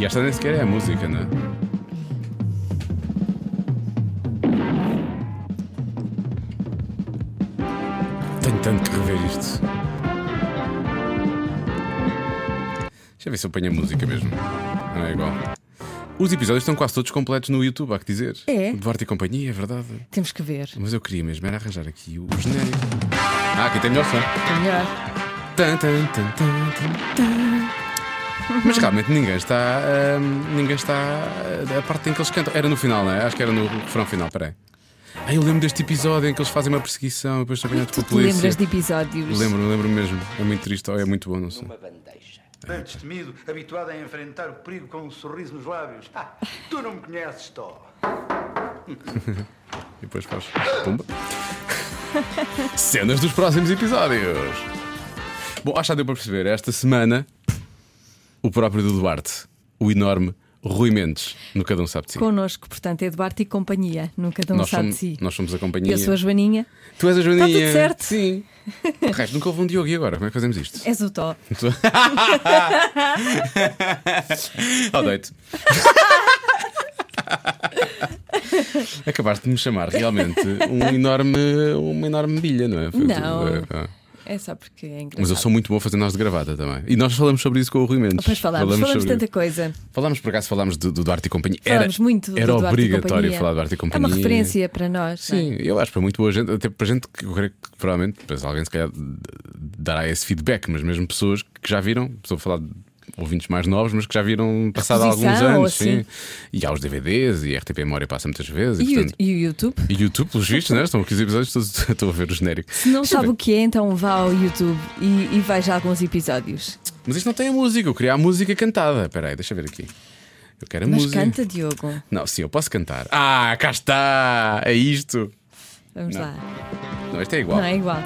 E esta nem sequer é a música, não é? Tenho tanto que rever isto. Deixa eu ver se eu ponho a música mesmo. Não é igual. Os episódios estão quase todos completos no YouTube, há que dizer. É. O Duarte e Companhia, é verdade. Temos que ver. Mas eu queria mesmo era arranjar aqui o genérico. Ah, aqui tem melhor som. É melhor. Tan, tan, tan, tan, tan, tan. Mas realmente ninguém está. hum, ninguém está. ah, A parte em que eles cantam. Era no final, não é? Acho que era no refrão final, peraí. Ah, eu lembro deste episódio em que eles fazem uma perseguição e depois são apanhados pela polícia. lembras de episódios? Lembro, lembro mesmo. É muito triste ou é muito bom, não sei. Bem destemido, habituado a enfrentar o perigo com um sorriso nos lábios. Ah, tu não me conheces, Tó. E depois faz. Pumba. Cenas dos próximos episódios. Bom, acho que já deu para perceber. Esta semana, o próprio do Duarte, o enorme Rui Mendes, no Cada Um Sabe de Si. Connosco, portanto, Eduardo e companhia. Nunca não nós, sabe somos, de si. nós somos a companhia. Eu sou a Joaninha. Tu és a Joaninha. Está tudo certo. Sim. O resto, nunca houve um Diogo e agora? Como é que fazemos isto? És o Tó. Odeio-te. Acabaste de me chamar realmente um enorme, uma enorme bilha, não é? Foi Não. tudo- é, é. É só porque é engraçado. Mas eu sou muito bom fazer nós de gravata também. E nós falamos sobre isso com o Rui Mendes. Depois falamos, falamos, sobre- tanta coisa. Falámos, por acaso, falámos do, do Duarte e Companhia. Falamos era muito do era obrigatório falar do Duarte e É Companhia. uma referência para nós. é? Sim, eu acho para muito boa gente, até para gente que eu creio que provavelmente, alguém se calhar dará esse feedback, mas mesmo pessoas que já viram, estou a falar de ouvintes mais novos, mas que já viram passado alguns anos, assim. sim. E há os DVDs e a RTP Memória passa muitas vezes. E, o, portanto- e o YouTube? e YouTube, pelos vistos, né? estão aqui os episódios, estou, estou a ver o genérico. Se não Deixa sabe ver. o que é, então vá ao YouTube e, e veja alguns episódios. Mas isto não tem a música, eu queria a música cantada. Espera aí, deixa eu ver aqui. Eu quero a Mas música. canta, Diogo. Não, sim, eu posso cantar. Ah, cá está! É isto! Vamos Não. lá. Não, isto é igual. Não é igual.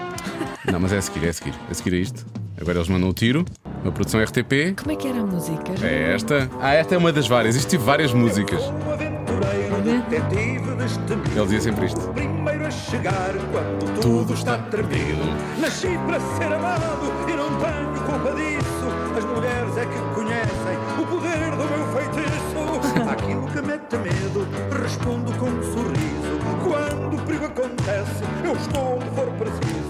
Não, mas é a seguir, é a seguir. É a seguir a isto. Agora eles mandam o tiro, uma produção RTP. Como é que era a música? É esta. Ah, esta é uma das várias. Isto tive várias músicas. Um aventureiro detetive destemido. Ele dizia sempre isto. Primeiro a chegar quando tudo, está está tremido. Nasci para ser amado e não tenho culpa disso. As mulheres é que conhecem o poder do meu feitiço. Aquilo que mete medo, respondo com um sorriso. Quando o perigo acontece, eu estou onde for preciso.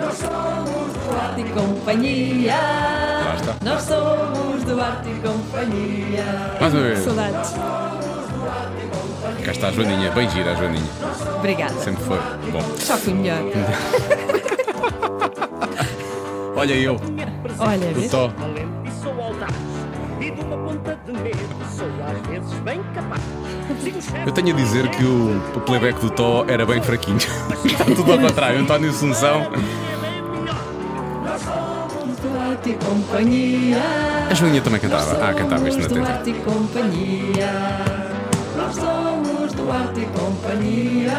Nós somos Duarte e Companhia. Lá está. Nós somos Duarte e Companhia. Mais uma vez. Saudades. Cá está a Joaninha. Bem gira a Joaninha. Obrigada. Sempre foi. Bom. Só fui melhor. Olha eu. Olha, O? Tó. Eu tenho a dizer que o, playback do Tó era bem fraquinho. Está tudo ao contrário. António Assunção. E Companhia. A Joaninha também cantava. Ah, cantava isto na tenta. Nós somos Duarte e Companhia.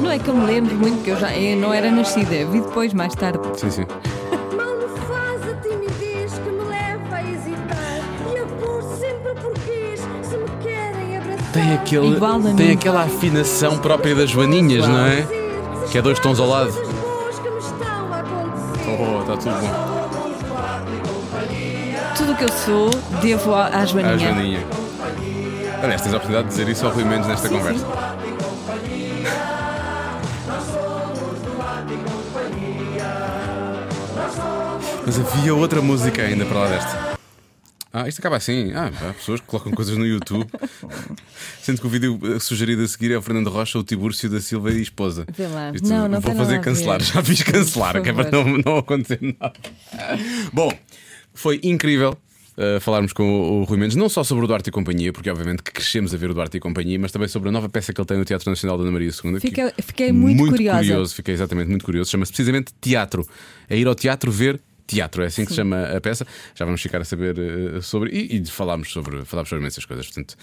Não é que eu me lembro muito, porque eu já eu não era nascida, vi depois, mais tarde. Sim, sim. Tem, aquele, Igual a tem mim. aquela afinação própria das Joaninhas, não é? Que é dois tons ao lado. Oh, está tudo bom. Tudo o que eu sou, devo à, à Joaninha. Joaninha. Aliás, tens a oportunidade de dizer isso ao Rui Mendes nesta Sim, conversa. sim. Mas havia outra música ainda para lá desta. Ah, isto acaba assim. Ah, há pessoas que colocam coisas no YouTube. Sendo que o vídeo eh, sugerido a seguir é o Fernando Rocha, o Tibúrcio da Silva e esposa. Vê lá. Isto Não, não vou fazer a cancelar. Já fiz cancelar, que é para não, não acontecer nada. Bom, foi incrível. uh, falarmos com o, o Rui Mendes, não só sobre o Duarte e Companhia, porque obviamente que crescemos a ver o Duarte e Companhia, mas também sobre a nova peça que ele tem no Teatro Nacional da Ana Maria II. que- Fica- fiquei muito curiosa. curioso, fiquei exatamente muito curioso. Chama-se precisamente Teatro. É ir ao teatro ver teatro, é assim que se chama a peça. Já vamos ficar a saber eh, sobre. E, e falámos sobre, falámos sobre imensas coisas. Portanto,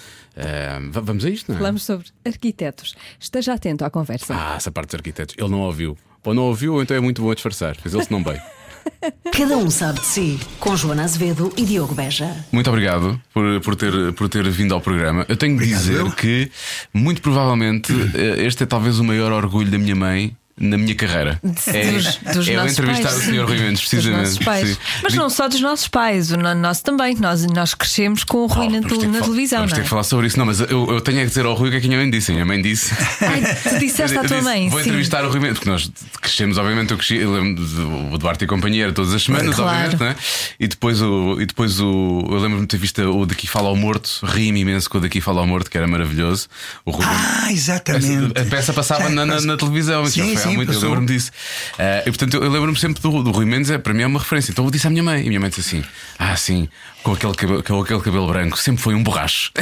va- vamos a isto, não é? Falamos sobre arquitetos. Esteja atento à conversa. Ah, essa parte dos arquitetos. Ele não ouviu. Ou não ouviu, ou então é muito bom a disfarçar. Fez ele se não bem. Cada um sabe de si. Com Joana Azevedo e Diogo Beja. Muito obrigado por, por, ter, por ter vindo ao programa. Eu tenho de dizer que, muito provavelmente, eh, este é talvez o maior orgulho da minha mãe na minha carreira. De- dos, dos é eu nossos entrevistar pais. o Sr. Rui Mendes, Dos precisamente. nossos pais. Sim. Mas não só dos nossos pais, o no- nosso também. Nós, nós crescemos com o Rui Oh, na, ter na fal- televisão, Vamos não ter é? que falar sobre isso. Não, mas eu, eu tenho é que dizer ao Rui o que é que a minha mãe disse. A minha mãe disse. Ai, tu disseste à tua disse, mãe. Vou sim. entrevistar o Rui Mendes, porque nós crescemos, obviamente, eu cresci, eu lembro do o Duarte e companhia era todas as semanas, Claro. obviamente, não é? E depois o. E depois o eu lembro-me de ter visto o Daqui Fala ao Morto, ri-me imenso com o Daqui Fala ao Morto, que era maravilhoso. O Rui Ah, exatamente. a peça passava Já, na, na- na televisão, isso já Sim, sim, muito, eu lembro-me disso. Ah, e portanto, eu, eu lembro-me sempre do, do Rui Mendes, é, para mim é uma referência. Então eu disse à minha mãe, e a minha mãe disse assim: Ah, sim, com aquele cabelo, com aquele cabelo branco, sempre foi um borracho.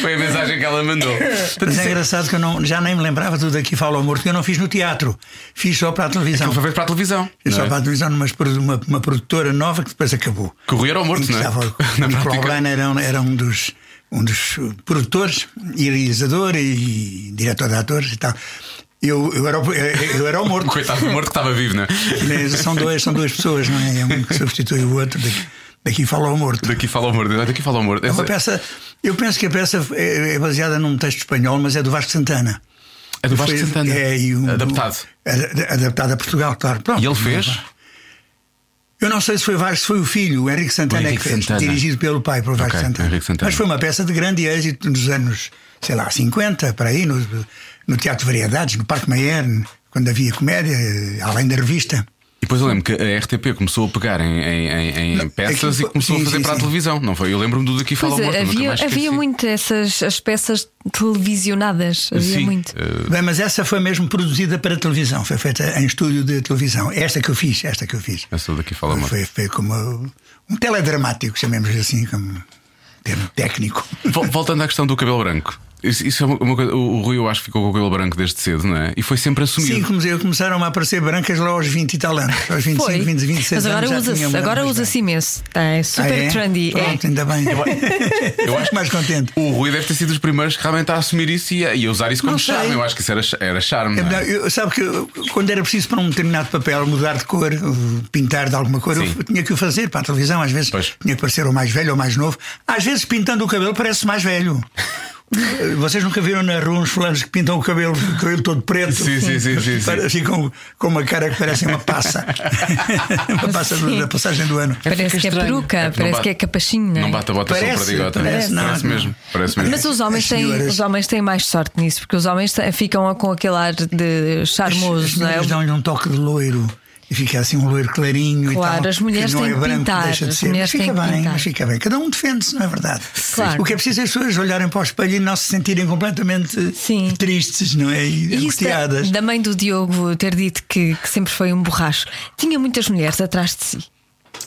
foi a mensagem que ela mandou. Portanto, Mas isso é engraçado que eu não, já nem me lembrava tudo aqui Fala ao Morto, que eu não fiz no teatro, fiz só para a televisão. Aquilo foi feito para a televisão. Fiz não só é? para a televisão numa, uma, uma produtora nova que depois acabou. Que o Rui era o morto, não é? estava- Na o um- era um dos um dos produtores e realizador e diretor de atores e tal. Eu, eu, era, o- eu era o morto. Coitado do morto que estava vivo, não é? São, dois, são duas pessoas, não é? É um que substitui o outro. Daqui, daqui fala ao morto. Daqui fala o morto, daqui fala o morto. É uma Essa- peça. Eu penso que a peça é, é baseada num texto espanhol, mas é do Vasco Santana. É do Vasco Foi- Santana. É, um- Adaptado. ad- adaptado a Portugal, claro. Pronto. E ele fez? Eu não sei se foi Vasco, se foi o filho, o Henrique Santana, O é que Henrique fez, Santana. dirigido pelo pai, por Vasco Ok, Santana. Santana. Mas foi uma peça de grande êxito nos anos, sei lá, 50, para aí, no, no Teatro de Variedades, no Parque Mayer, quando havia comédia, além da revista. E depois eu lembro que a RTP começou a pegar em, em- em- peças aquilo e começou sim, a fazer sim, para a sim. televisão, não foi? Eu lembro-me do daqui fala é, morto, havia, havia muito essas as peças televisionadas. Havia Sim, muito. eh, Bem, mas essa foi mesmo produzida para televisão, foi feita em estúdio de televisão. Esta que eu fiz, esta que eu fiz. essa daqui fala morto. Foi, foi como um teledramático, chamemos assim, como termo técnico. Vol- Voltando à questão do cabelo branco. Isso, isso é uma, coisa. O, o Rui, eu acho que ficou com o cabelo branco desde cedo, não é? E foi sempre assumido. Sim, come- começaram a aparecer brancas lá aos 20 e tal anos. Aos 25, Foi. 20, 26 Mas agora usa-se agora usa-se imenso. Tá, é super Ah, é? trendy. é. Pronto, ainda bem. Eu acho mais contente. O Rui deve ter sido dos primeiros que realmente a assumir isso e a, e a usar isso como charme. Eu acho que isso era, era charme. É não é? eu- sabe que eu, quando era preciso para um determinado papel mudar de cor, pintar de alguma cor, Sim. eu tinha que o fazer para a televisão. Às vezes Pois. tinha que parecer ou mais velho ou mais novo. Às vezes pintando o cabelo parece mais velho. Vocês nunca viram na rua uns fulanos que pintam o cabelo, o cabelo todo preto? Sim, sim, sim, sim, sim. Para- Ficam com uma cara que parece uma passa. uma passa da passagem do ano. Parece que é peruca, É parece que é capachinho, não é? Não bate a bota só Parece, para digota. parece, não, parece não. mesmo. Parece mesmo. Mas os homens, têm, os homens têm mais sorte nisso, porque os homens ficam com aquele ar de As charmoso, não é? senhoras dão-lhe um toque de loiro. E fica assim um loiro clarinho e Claro, tal. as mulheres que não têm é branco, pintar, deixa de as ser. Mas fica bem, pintar. mas fica bem. Cada um defende-se, não é verdade? Claro. O que é preciso é as pessoas olharem para o espelho e não se sentirem completamente Sim. tristes, não é? E, E isso da, angustiadas. da mãe do Diogo ter dito que, que sempre foi um borracho, tinha muitas mulheres atrás de si.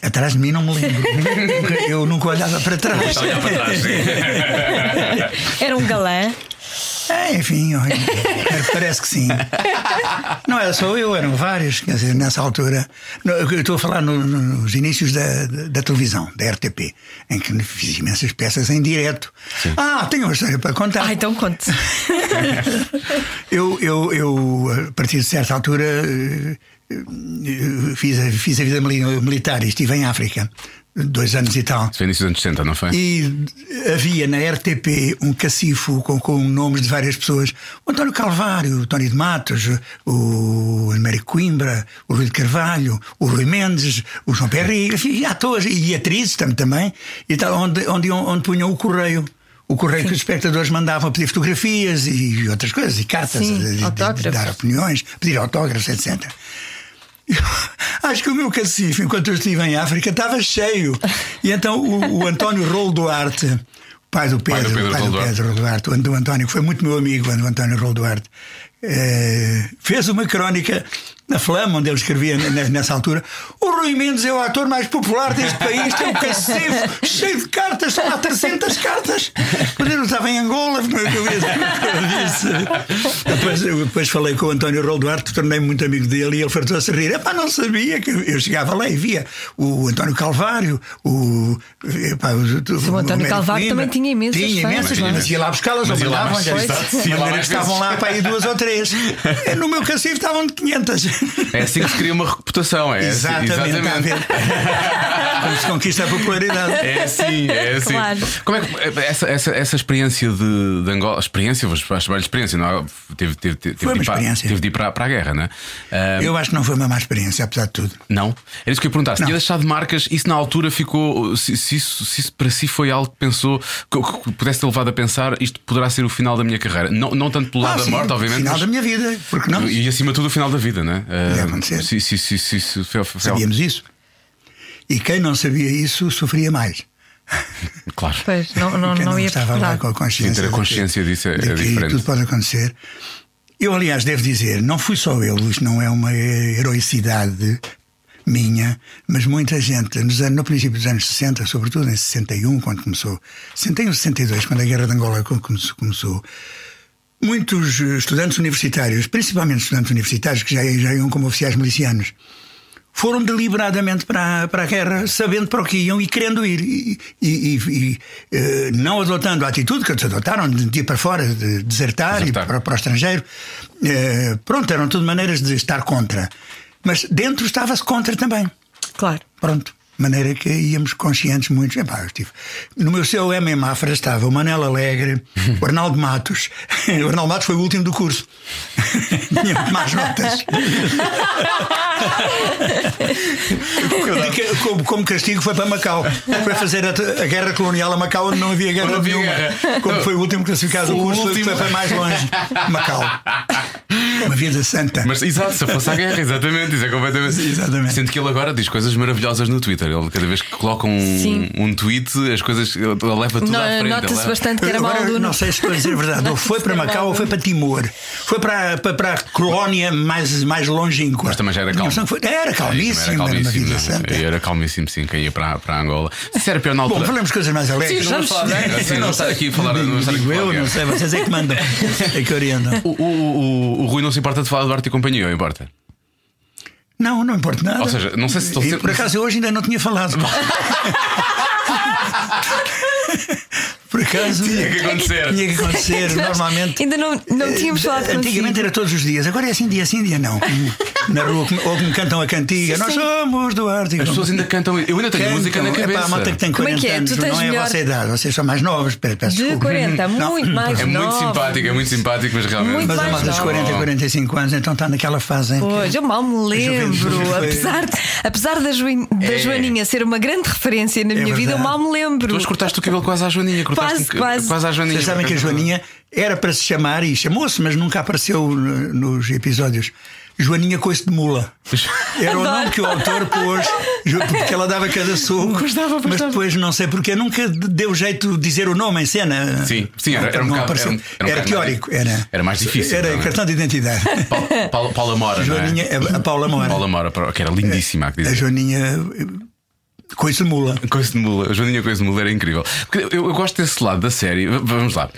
Atrás de mim não me lembro. Eu nunca olhava para trás. Olha para trás, sim. Era um galã. É, enfim, parece que sim. Não era só eu, eram vários, quer dizer, nessa altura. Eu estou a falar no- no- nos inícios da, da, televisão, da RTP, em que fiz imensas peças em direto. Ah, tenho uma história para contar. Ah, então conte. Eu, eu, eu, a partir de certa altura, eh, eh, fiz a, fiz a vida mili- militar e estive em África, dois anos e tal. Foi início dos anos 60, não foi? E havia na RTP um cacifo com, com nomes de várias pessoas: o António Calvário, o Tony de Matos, o Américo Coimbra, o Rui de Carvalho, o Rui Mendes, o João Perry, enfim, e atores e atrizes tam- também, e tal, onde, onde, onde punham o correio. O correio que os espectadores mandavam pedir fotografias e outras coisas, e cartas, Sim, de- de- de autógrafos. dar opiniões, pedir autógrafos, etc. Acho que o meu cacifo, enquanto eu estive em África, estava cheio. E então o, o António Rolo Duarte, pai do Pai do Pedro, Pedro pai do. Pedro Rolo Duarte, o Ant- o António, que foi muito meu amigo, o António Rolo Duarte, eh, fez uma crónica na Flama, onde ele escrevia ne- nessa altura. O Rui Mendes é o ator mais popular deste país, tem um cacifo cheio de cartas, são lá 300 cartas. Quando eu estava em Angola, como é que eu disse? Depois, depois falei com o António Duarte, tornei-me muito amigo dele e ele fartou-se a rir. Epá, não sabia que eu- chegava lá e via o António Calvário, o. Epá, o, o António Calvário também tinha imensas Tinha imensas, não é? mas ia lá buscá-las ou mandavam. já estavam lá para aí duas ou três. No meu cacifo estavam de 500. É assim que se cria uma reputação, é assim- Exatamente, ver? Como se conquista a popularidade. É assim, é assim. Claro. Como é que essa, essa, essa experiência de, de Angola, experiência, vou chamar velha experiência, não é? Teve, teve, teve, Foi uma de ir para, experiência. teve de ir para, para a guerra, não é? Ah, Eu acho que não foi uma má experiência, apesar de tudo. Não? Era isso que eu ia perguntar. Se tinha deixado marcas, isso na altura ficou. Se, se isso, se isso para si foi algo que pensou, que, que pudesse ter levado a pensar, isto poderá ser o final da minha carreira. Não, não tanto pelo lado Ah, da sim, morte, obviamente. Final mas- da minha vida, porque não? E acima de tudo o final da vida, não é? Podia Ah, acontecer. se, se, se, se, se, Sabíamos isso. E quem não sabia isso sofria mais. Claro. Pois, não, não, Quem não ia estava lá com a consciência. Sim, ter a de consciência que- disso é- de é que diferente. Tudo pode acontecer. Eu, aliás, devo dizer, não fui só eu, isto não é uma heroicidade minha, mas muita gente, nos anos, no princípio dos anos 60, sobretudo em 61, quando começou, 61, 62, quando a Guerra de Angola co- começou, começou muitos eh, estudantes universitários, principalmente estudantes universitários que já, já iam como oficiais milicianos, foram deliberadamente para, a- para a guerra, sabendo para o que iam e querendo ir. E, e- e- e, eh, não adotando a atitude que eles adotaram de ir para fora, de desertar, Desertar. e para, para o estrangeiro. Eh, pronto, eram tudo maneiras de estar contra. Mas dentro estava-se contra também. Claro. Pronto. De maneira que íamos conscientes muitos. Epá, estive- No meu seu M em Mafra estava o Manel Alegre, o Arnaldo Matos. O Arnaldo Matos foi o último do curso. Tinha más notas. Como, como castigo foi para Macau. Foi fazer a, a guerra colonial a Macau onde não havia guerra Não havia nenhuma. guerra. Como foi o último classificado do curso, último. foi para mais longe. Macau. Uma vida santa. Mas exato, se fosse a guerra, exatamente, isso é completamente. Exatamente. Sendo que ele agora diz coisas maravilhosas no Twitter. Ele, cada vez que coloca um, um tweet, as coisas. Ele leva tudo Não, à frente. Nota-se leva- bastante que era mau Agora, aluno. não sei se estou a dizer a verdade. Ou foi para Macau ou foi para Timor. Foi para, para, para a colónia mais, mais longínqua. Mas também já era calmo. Era calmíssimo, Era era, uma calmíssimo, santa. Era calmíssimo, sim, quem ia para, para Angola. Se era pior na Bom, altura. falamos de coisas mais alegres. Sim, vamos falar, né? Sim, não estar aqui a falar. Não estar aqui a eu, não sei, vocês é que mandam. É que orientam. O, o, o, o Rui não se importa de falar do Arte e Companhia, ou importa? Não, não importa nada. Ou seja, não sei se estou E, sempre- Por acaso eu hoje ainda não tinha falado. Por acaso Tinha que acontecer. Tinha que acontecer. Normalmente. Ainda não, não tínhamos Eh, falado Antigamente consigo. era todos os dias, agora é assim dia sim, dia não. Na rua, como- ou que me cantam a cantiga, nós somos do Arte. As pessoas ainda cantam. Eu ainda tenho Cantam. música na cabeça. a malta que tem Como é 40 que é? anos, Tu tens não é a melhor- vossa idade, vocês são mais novos. Peço De desculpa. 40, Não, muito mais É muito simpático, é muito simpático, mas realmente. Muito Mas a malta dos nova. 40 e 45 anos, então está naquela fase em que. Pois, eu mal me lembro. Apesar, de- apesar da, Join- da É. Joaninha ser uma grande referência na minha vida, eu mal me lembro. Tu cortaste o cabelo quase à Joaninha. Cortaste Quase, um- quase. quase à Joaninha. Vocês sabem que a Joaninha era para se chamar, e chamou-se, mas nunca apareceu no- nos episódios. Joaninha Coice de Mula. Era o nome que o autor pôs, porque ela dava cada soco. Gostava, mas depois não sei porque, nunca deu jeito de dizer o nome em cena. Sim, sim, era- era um bocado- era um- era um Era teórico, era. Era mais difícil, Era não é? cartão de identidade. Paula, Paula, Paula Mora. não é? Joaninha, a Paula Mora. Paula Mora, que era lindíssima. que A dizer. Joaninha Coice de Mula. Coisa de mula, a Joaninha Coisa de Mula era incrível. Eu, eu gosto desse lado da série. Vamos lá.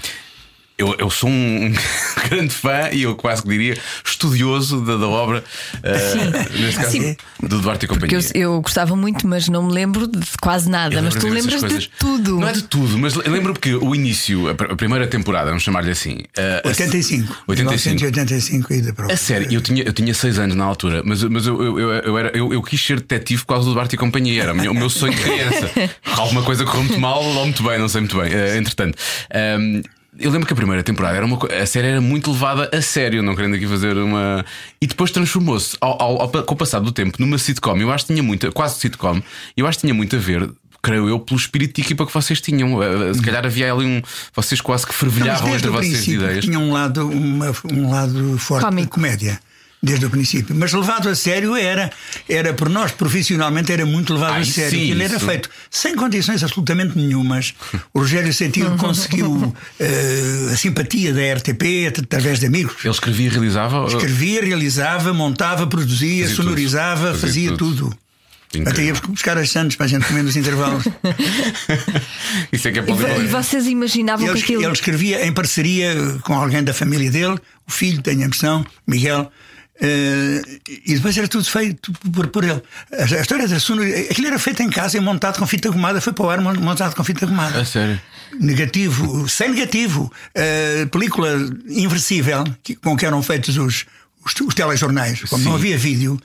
Eu, eu sou um grande fã e eu quase que diria estudioso da, da obra, eh, neste caso, Sim. do Duarte e Porque Companhia. eu, eu gostava muito, mas não me lembro de quase nada. Mas tu lembras coisas. de tudo. Não é de tudo, mas lembro que o início, a pr- a primeira temporada, vamos chamar-lhe assim. a- 85. 85. 1985 e da prova. A sério, eu tinha, eu tinha seis anos na altura, mas, mas eu, eu, eu, eu era, eu, eu quis ser detetive por causa do Duarte e Companhia. Era o meu, o meu sonho de criança. Alguma coisa correu muito mal ou muito bem, não sei muito bem. Eh, entretanto. ehm, eu lembro que a primeira temporada era uma a série era muito levada a sério, não querendo aqui fazer uma. E depois transformou-se ao, ao- ao- com o passar do tempo numa sitcom. Eu acho que tinha muita, quase sitcom, eu acho que tinha muito a ver, creio eu, pelo espírito de equipa que vocês tinham. Eh, Se calhar havia ali um. Vocês quase que fervilhavam entre vocês ideias. tinha um lado, uma- um lado forte de comédia. Desde o princípio. Mas levado a sério era. Era por nós, profissionalmente, era muito levado Ai, a sério. sim, Aquilo era isso. feito sem condições absolutamente nenhumas. O Rogério Sentido conseguiu eh, a simpatia da RTP através de amigos. Ele escrevia e realizava. Escrevia, realizava, montava, produzia, Fazia sonorizava, tudo. Fazia fazia tudo. tudo. Incrível. Até íamos buscar as santos para a gente comer nos intervalos. Isso é que é E, e vocês imaginavam Ele, que aquilo. ele escrevia em parceria com alguém da família dele, o filho, tenho a impressão, Miguel. Eh, e depois era tudo feito por, por ele. A, a história da sonor... Aquilo era feito em casa e montado com fita gomada. Foi para o ar mon- montado com fita gomada. A sério. Negativo, sem negativo. Eh, película inversível que- com que eram feitos os, os, os telejornais. Como não Sim. havia vídeo,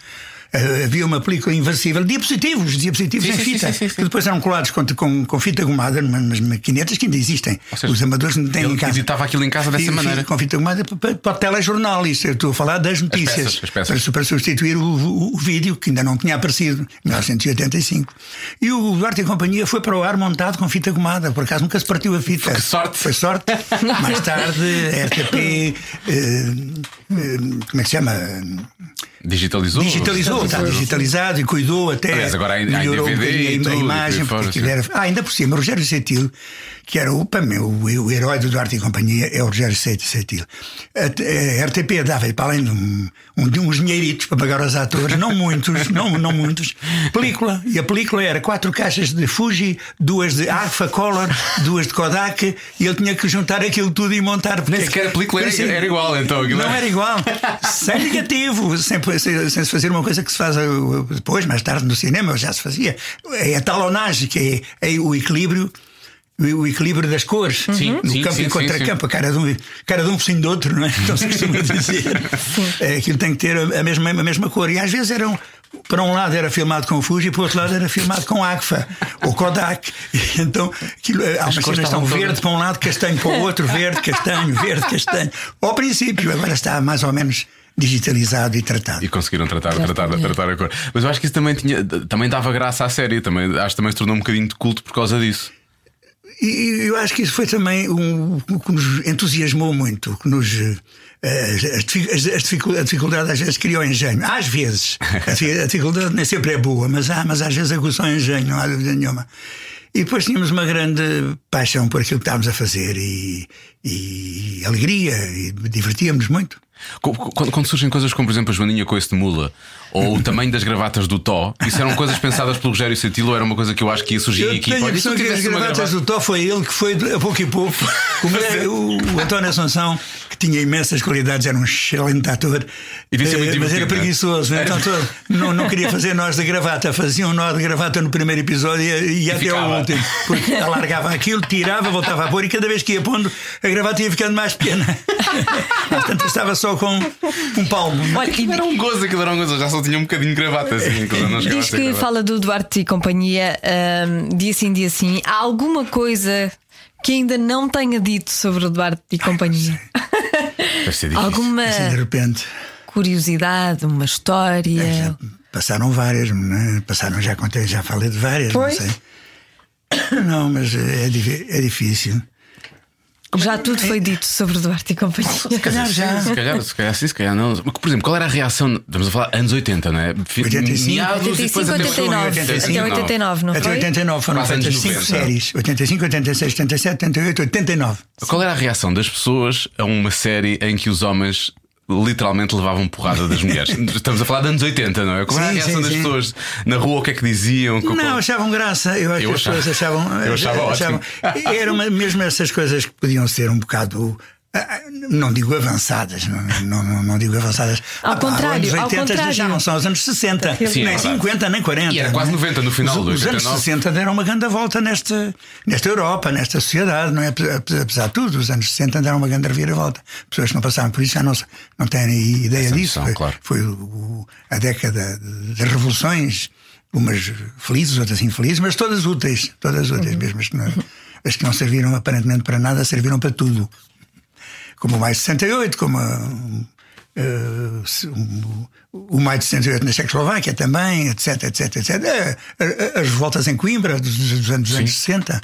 havia uma película inversível, diapositivos, diapositivos Sim, em fita, sim, sim, que depois eram colados com, com, com fita gomada, umas maquinetas que ainda existem. Seja, Os amadores não têm em casa. editava aquilo em casa dessa maneira. Com fita gomada para, para o telejornal, isso. Eu estou a falar das notícias. peças, as peças. Para, para substituir o, o- o vídeo, que ainda não tinha aparecido, em 1985. E o Duarte e Companhia foi para o ar montado com fita gomada, por acaso nunca se partiu a fita. Que sorte. Foi sorte. Mais tarde, RTP, eh, como é que se chama? Digitalizou? Digitalizou, está digitalizado e cuidou até. Aliás, agora melhorou um e a, a por imagem. fora, porque era- ah, ainda por cima, o Rogério Setil, que era o, para o, herói do Duarte e Companhia, é o Rogério Setil. A, a RTP dava-lhe, para além de, um, um- de uns dinheiritos para pagar aos atores, não muitos, não, não muitos, película. E a película era quatro caixas de Fuji, duas de Agfa Color, duas de Kodak, e ele tinha que juntar aquilo tudo e montar. Nem sequer a película era- Parecia- era igual, então, Não era- era igual. Sem negativo, sem, sem, sem se fazer uma coisa que se faz uh, depois, mais tarde no cinema, já se fazia. É a talonagem, que é, é o equilíbrio. O equilíbrio das cores Sim, no sim, campo sim, e sim, contra-campo, a cara de um, cara de um focinho do outro, não é? Então se costuma dizer. É, aquilo tem que ter a mesma, a mesma cor. E às vezes eram. Para um lado era filmado com Fuji, para o outro lado era filmado com Agfa ou Kodak. E então aquilo, há umas cores cenas estavam tão todas- verde para um lado, castanho para o outro, verde, castanho, verde, castanho. Ao princípio, agora está mais ou menos digitalizado e tratado. E conseguiram tratar, tratar, tratar a cor. Mas eu acho que isso também, tinha, também dava graça à série. Também, acho que também se tornou um bocadinho de culto por causa disso. E eu acho que isso foi também um, o que nos entusiasmou muito, que nos. eh, as as- a dificuldade às vezes criou engenho. Às vezes. A difi- a dificuldade nem sempre é boa, mas, há, mas às vezes aguçou engenho, não há dúvida nenhuma. E depois tínhamos uma grande paixão por aquilo que estávamos a fazer e, e alegria e divertíamos muito. Quando, quando surgem coisas como, por exemplo, a Joaninha com esse de mula ou o tamanho das gravatas do Tó, isso eram coisas pensadas pelo Rogério Setilo ou era uma coisa que eu acho que ia surgir Eu equipa? tenho a Olha, e que as gravatas gravata- do Tó foi ele que foi a pouco e pouco. O, o, António Assunção, que tinha imensas qualidades, era um excelente ator, E muito eh, mas era é? preguiçoso. Era. Então todo- não, não queria fazer nós de gravata, fazia um nó de gravata no primeiro episódio e, e até ficava. ao último. Porque alargava aquilo, tirava, voltava a pôr e cada vez que ia pondo, a gravata ia ficando mais pequena. Portanto, estava só com um palmo. Olha, Aquilo era um gozo, aquilo era um gozo. Já só tinha um bocadinho de gravata assim. não diz que gravata. fala do Duarte e companhia ahm, dia sim, dia sim. Há alguma coisa que ainda não tenha dito sobre o Duarte e companhia? Difícil. Alguma Assim, de repente. curiosidade, uma história? Já passaram várias, não é? passaram, já contei, já falei de várias, Pois. não sei. Não, mas é, di- é difícil. Já tudo foi dito sobre o Duarte e companhia. Se calhar já. Se calhar, se calhar sim, se calhar não. Por exemplo, qual era a reação? Estamos a falar anos 80, não é? Fi- 85. Meados e depois 85, até 89. 85. Até 89, não Até foi? 89 foram Quase feitas 5 90. séries: 85, 86, 87, 88, 89. Qual era a reação das pessoas a uma série em que os homens literalmente levavam porrada das mulheres? Estamos a falar de anos 80, não é? Qual era a Sim, reação sim, das sim. pessoas na rua? O que é que diziam? Co- Não, achavam graça. Eu acho Eu que as achava- pessoas achavam. eu achava achavam eram mesmo essas coisas que podiam ser um bocado. Ah, Não digo avançadas, não, não, não, digo avançadas. Ao Ah, contrário, os anos ao 80 já não são os anos 60, Sim, é nem verdade. 50, nem 40. E era quase não é? 90 no final Os, do os anos 89. 60 deram uma grande volta nesta, nesta Europa, nesta sociedade, não é? Apesar de tudo, os anos 60 deram uma grande reviravolta. Pessoas que não passaram por isso já não, não têm ideia Essa disso. noção, Foi, claro. foi o- a década das revoluções, umas felizes, outras infelizes, mas todas úteis, todas úteis, mesmo as que, não, as que não serviram aparentemente para nada, serviram para tudo. Como o Maio de 68, como eh, se- um, o Maio de 68 na Checoslováquia também, etc, etc, etc. Eh, eh, As revoltas em Coimbra dos, anos, dos anos 60,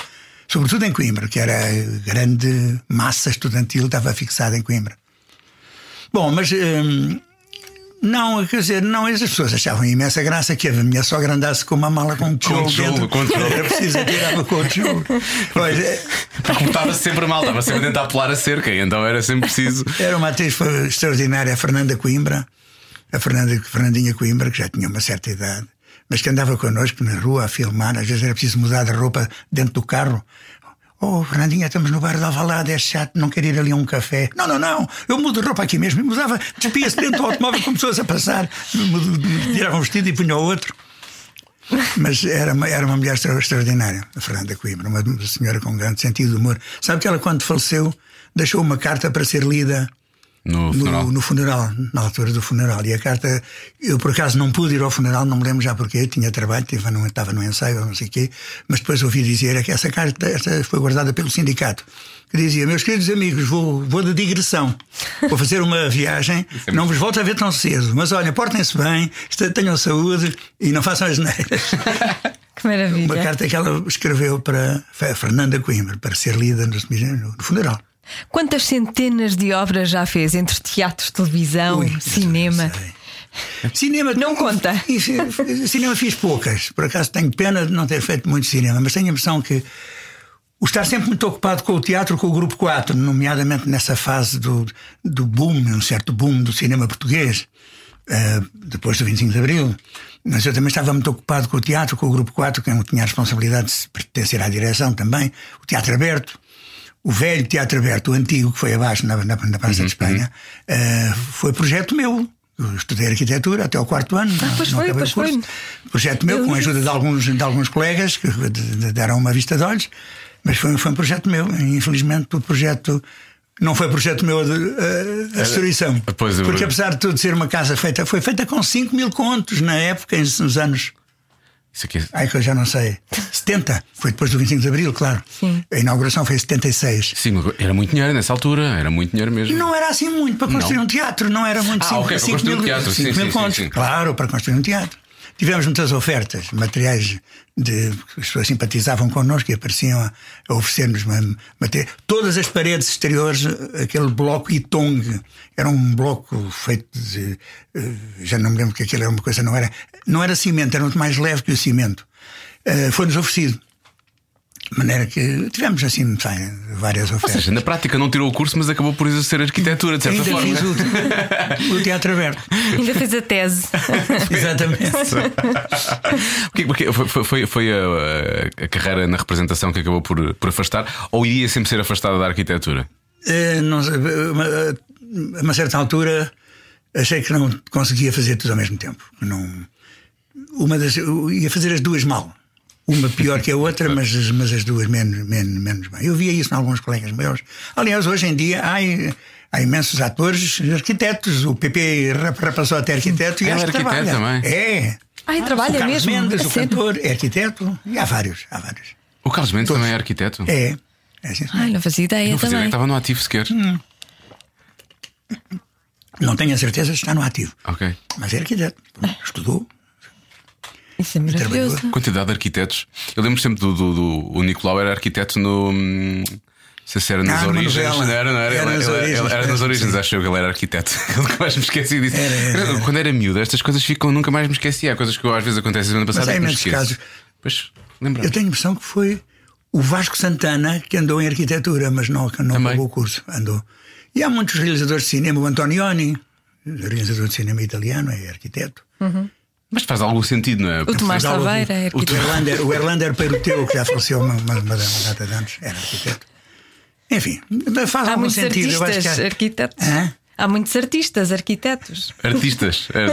sobretudo em Coimbra, que era a grande massa estudantil, estava fixada em Coimbra. Bom, mas hum, não, quer dizer, não, as pessoas achavam imensa graça que a minha sogra andasse com uma mala com tijolo tijolo, dentro. com tijolo. Era preciso atirar com o tijolo. Pois, é, Porque estava sempre mal, estava sempre a tentar pular a cerca, e então era sempre preciso. Era uma atriz extraordinária, a Fernanda Coimbra, a Fernanda, Fernandinha Coimbra, que já tinha uma certa idade, mas que andava connosco na rua a filmar, às vezes era preciso mudar de roupa dentro do carro. Oh, Fernandinha, estamos no bar de Alvalade, é chato, não quer ir ali a um café. Não, não, não, eu mudo de roupa aqui mesmo. E mudava, despia-se dentro do automóvel com pessoas a passar, tirava um vestido e punha o outro. Mas era uma, era uma mulher extra- extraordinária, a Fernanda Coimbra, uma senhora com grande sentido de humor. Sabe que ela, quando faleceu, deixou uma carta para ser lida No funeral. no funeral, na altura do funeral. E a carta, eu por acaso não pude ir ao funeral, não me lembro já porquê, tinha trabalho, estava no, estava no ensaio, não sei o quê, mas depois ouvi dizer é que essa carta essa foi guardada pelo sindicato. Que dizia: Meus queridos amigos, vou, vou de digressão, vou fazer uma viagem, é não vos volto a ver tão cedo, mas olha, portem-se bem, tenham saúde e não façam as neiras. Que maravilha. Uma carta que ela escreveu para a Fernanda Coimbra, para ser lida no, no funeral. Quantas centenas de obras já fez entre teatro, televisão, Ui, cinema? Cinema Não conta. Cinema fiz poucas. Por acaso tenho pena de não ter feito muito cinema, mas tenho a impressão que o estar sempre muito ocupado com o teatro, com o Grupo 4, nomeadamente nessa fase do, do boom, um certo boom do cinema português, eh, depois do 25 de Abril. Mas eu também estava muito ocupado com o teatro, com o Grupo 4, que eu tinha a responsabilidade de pertencer à direção também, o Teatro Aberto. O velho Teatro Aberto, o antigo, que foi abaixo na, na, na Praça de Espanha, eh, foi projeto meu. Eu estudei arquitetura até ao quarto ano. não- pois não foi, acabei pois o curso. foi. Projeto meu, Eu com a ajuda de alguns, de alguns colegas que de- de- deram uma vista de olhos, mas foi, foi um projeto meu. Infelizmente, o projeto não foi projeto meu a, de- a- a destruição. pois, eu- Porque apesar de tudo ser uma casa feita, foi feita com 5 mil contos na época, nos anos. Isso aqui é- Ai, que eu já não sei. 70. Foi depois do 25 de Abril, claro. Sim. A inauguração foi em 76. Sim, era muito dinheiro nessa altura, era muito dinheiro mesmo. Não era assim muito para construir Não. um teatro, não era muito Ah, cinco- ok, para construir um mil- teatro, sim, sim, sim. Claro, para construir um teatro. Tivemos muitas ofertas, materiais de as pessoas simpatizavam connosco e apareciam a, a oferecer-nos ma- material. Todas as paredes exteriores, aquele bloco Itong, era um bloco feito de. eh, Já não me lembro que aquilo era uma coisa, não era, não era cimento, era muito mais leve que o cimento. Eh, Foi-nos oferecido. De maneira que tivemos assim sabe, várias Ou ofertas. seja, na prática não tirou o curso, mas acabou por exercer arquitetura, de certa Ainda forma. fiz o, o teatro aberto. Ainda fez a tese. Exatamente. Porque, porque foi, foi- foi, foi a, a carreira na representação que acabou por, por afastar, ou iria sempre ser afastada da arquitetura? Eh, não sei, uma- a uma certa altura achei que não conseguia fazer tudo ao mesmo tempo. Não, uma das, ia fazer as duas mal. Uma pior que a outra, mas, as- mas as duas menos, menos, menos bem. Eu via isso em alguns colegas meus. Aliás, hoje em dia há, há imensos atores arquitetos. O PP rap- passou até arquiteto e Ah, acho que é arquiteto trabalha. também? É. Ai, o trabalha Carlos mesmo. Mendes, o sério? cantor, é arquiteto. E há vários, há vários. O Carlos Mendes também é arquiteto? É. é sim, senhor. Ai, não fazia ideia Não fazia ideia estava no ativo sequer. Não tenho a certeza se está no ativo. Ok. Mas é arquiteto. Estudou. Isso é maravilhoso. Quantidade de arquitetos. Eu lembro sempre do, do, do o Nicolau era arquiteto no. hum, Não sei se era nas Ah, origens. novela. Não era, não era. Era Ele- nas ele- origens, ele era nas parece, origens, acho eu que ele era arquiteto. Nunca mais me esqueci disso. Era, era. Quando era miúdo, estas coisas ficam, nunca mais me esqueci. Há coisas que eu, às vezes acontecem semana passada há e que me imensos casos. Pois, lembra Eu tenho a impressão que foi o Vasco Santana que andou em arquitetura, mas não, acabou o curso. Andou. E há muitos realizadores de cinema. O Antonioni, realizador de cinema italiano, é arquiteto. Mas faz algum sentido, não é? O Tomás Taveira é o, o arquiteto. Erlander, o Erlander Peruteu, que já faleceu uma, uma, uma data de anos, era arquiteto. Enfim, faz Há algum muitos sentido. Eu acho artistas há- arquitetos. Hã? Há muitos artistas arquitetos. Artistas. É.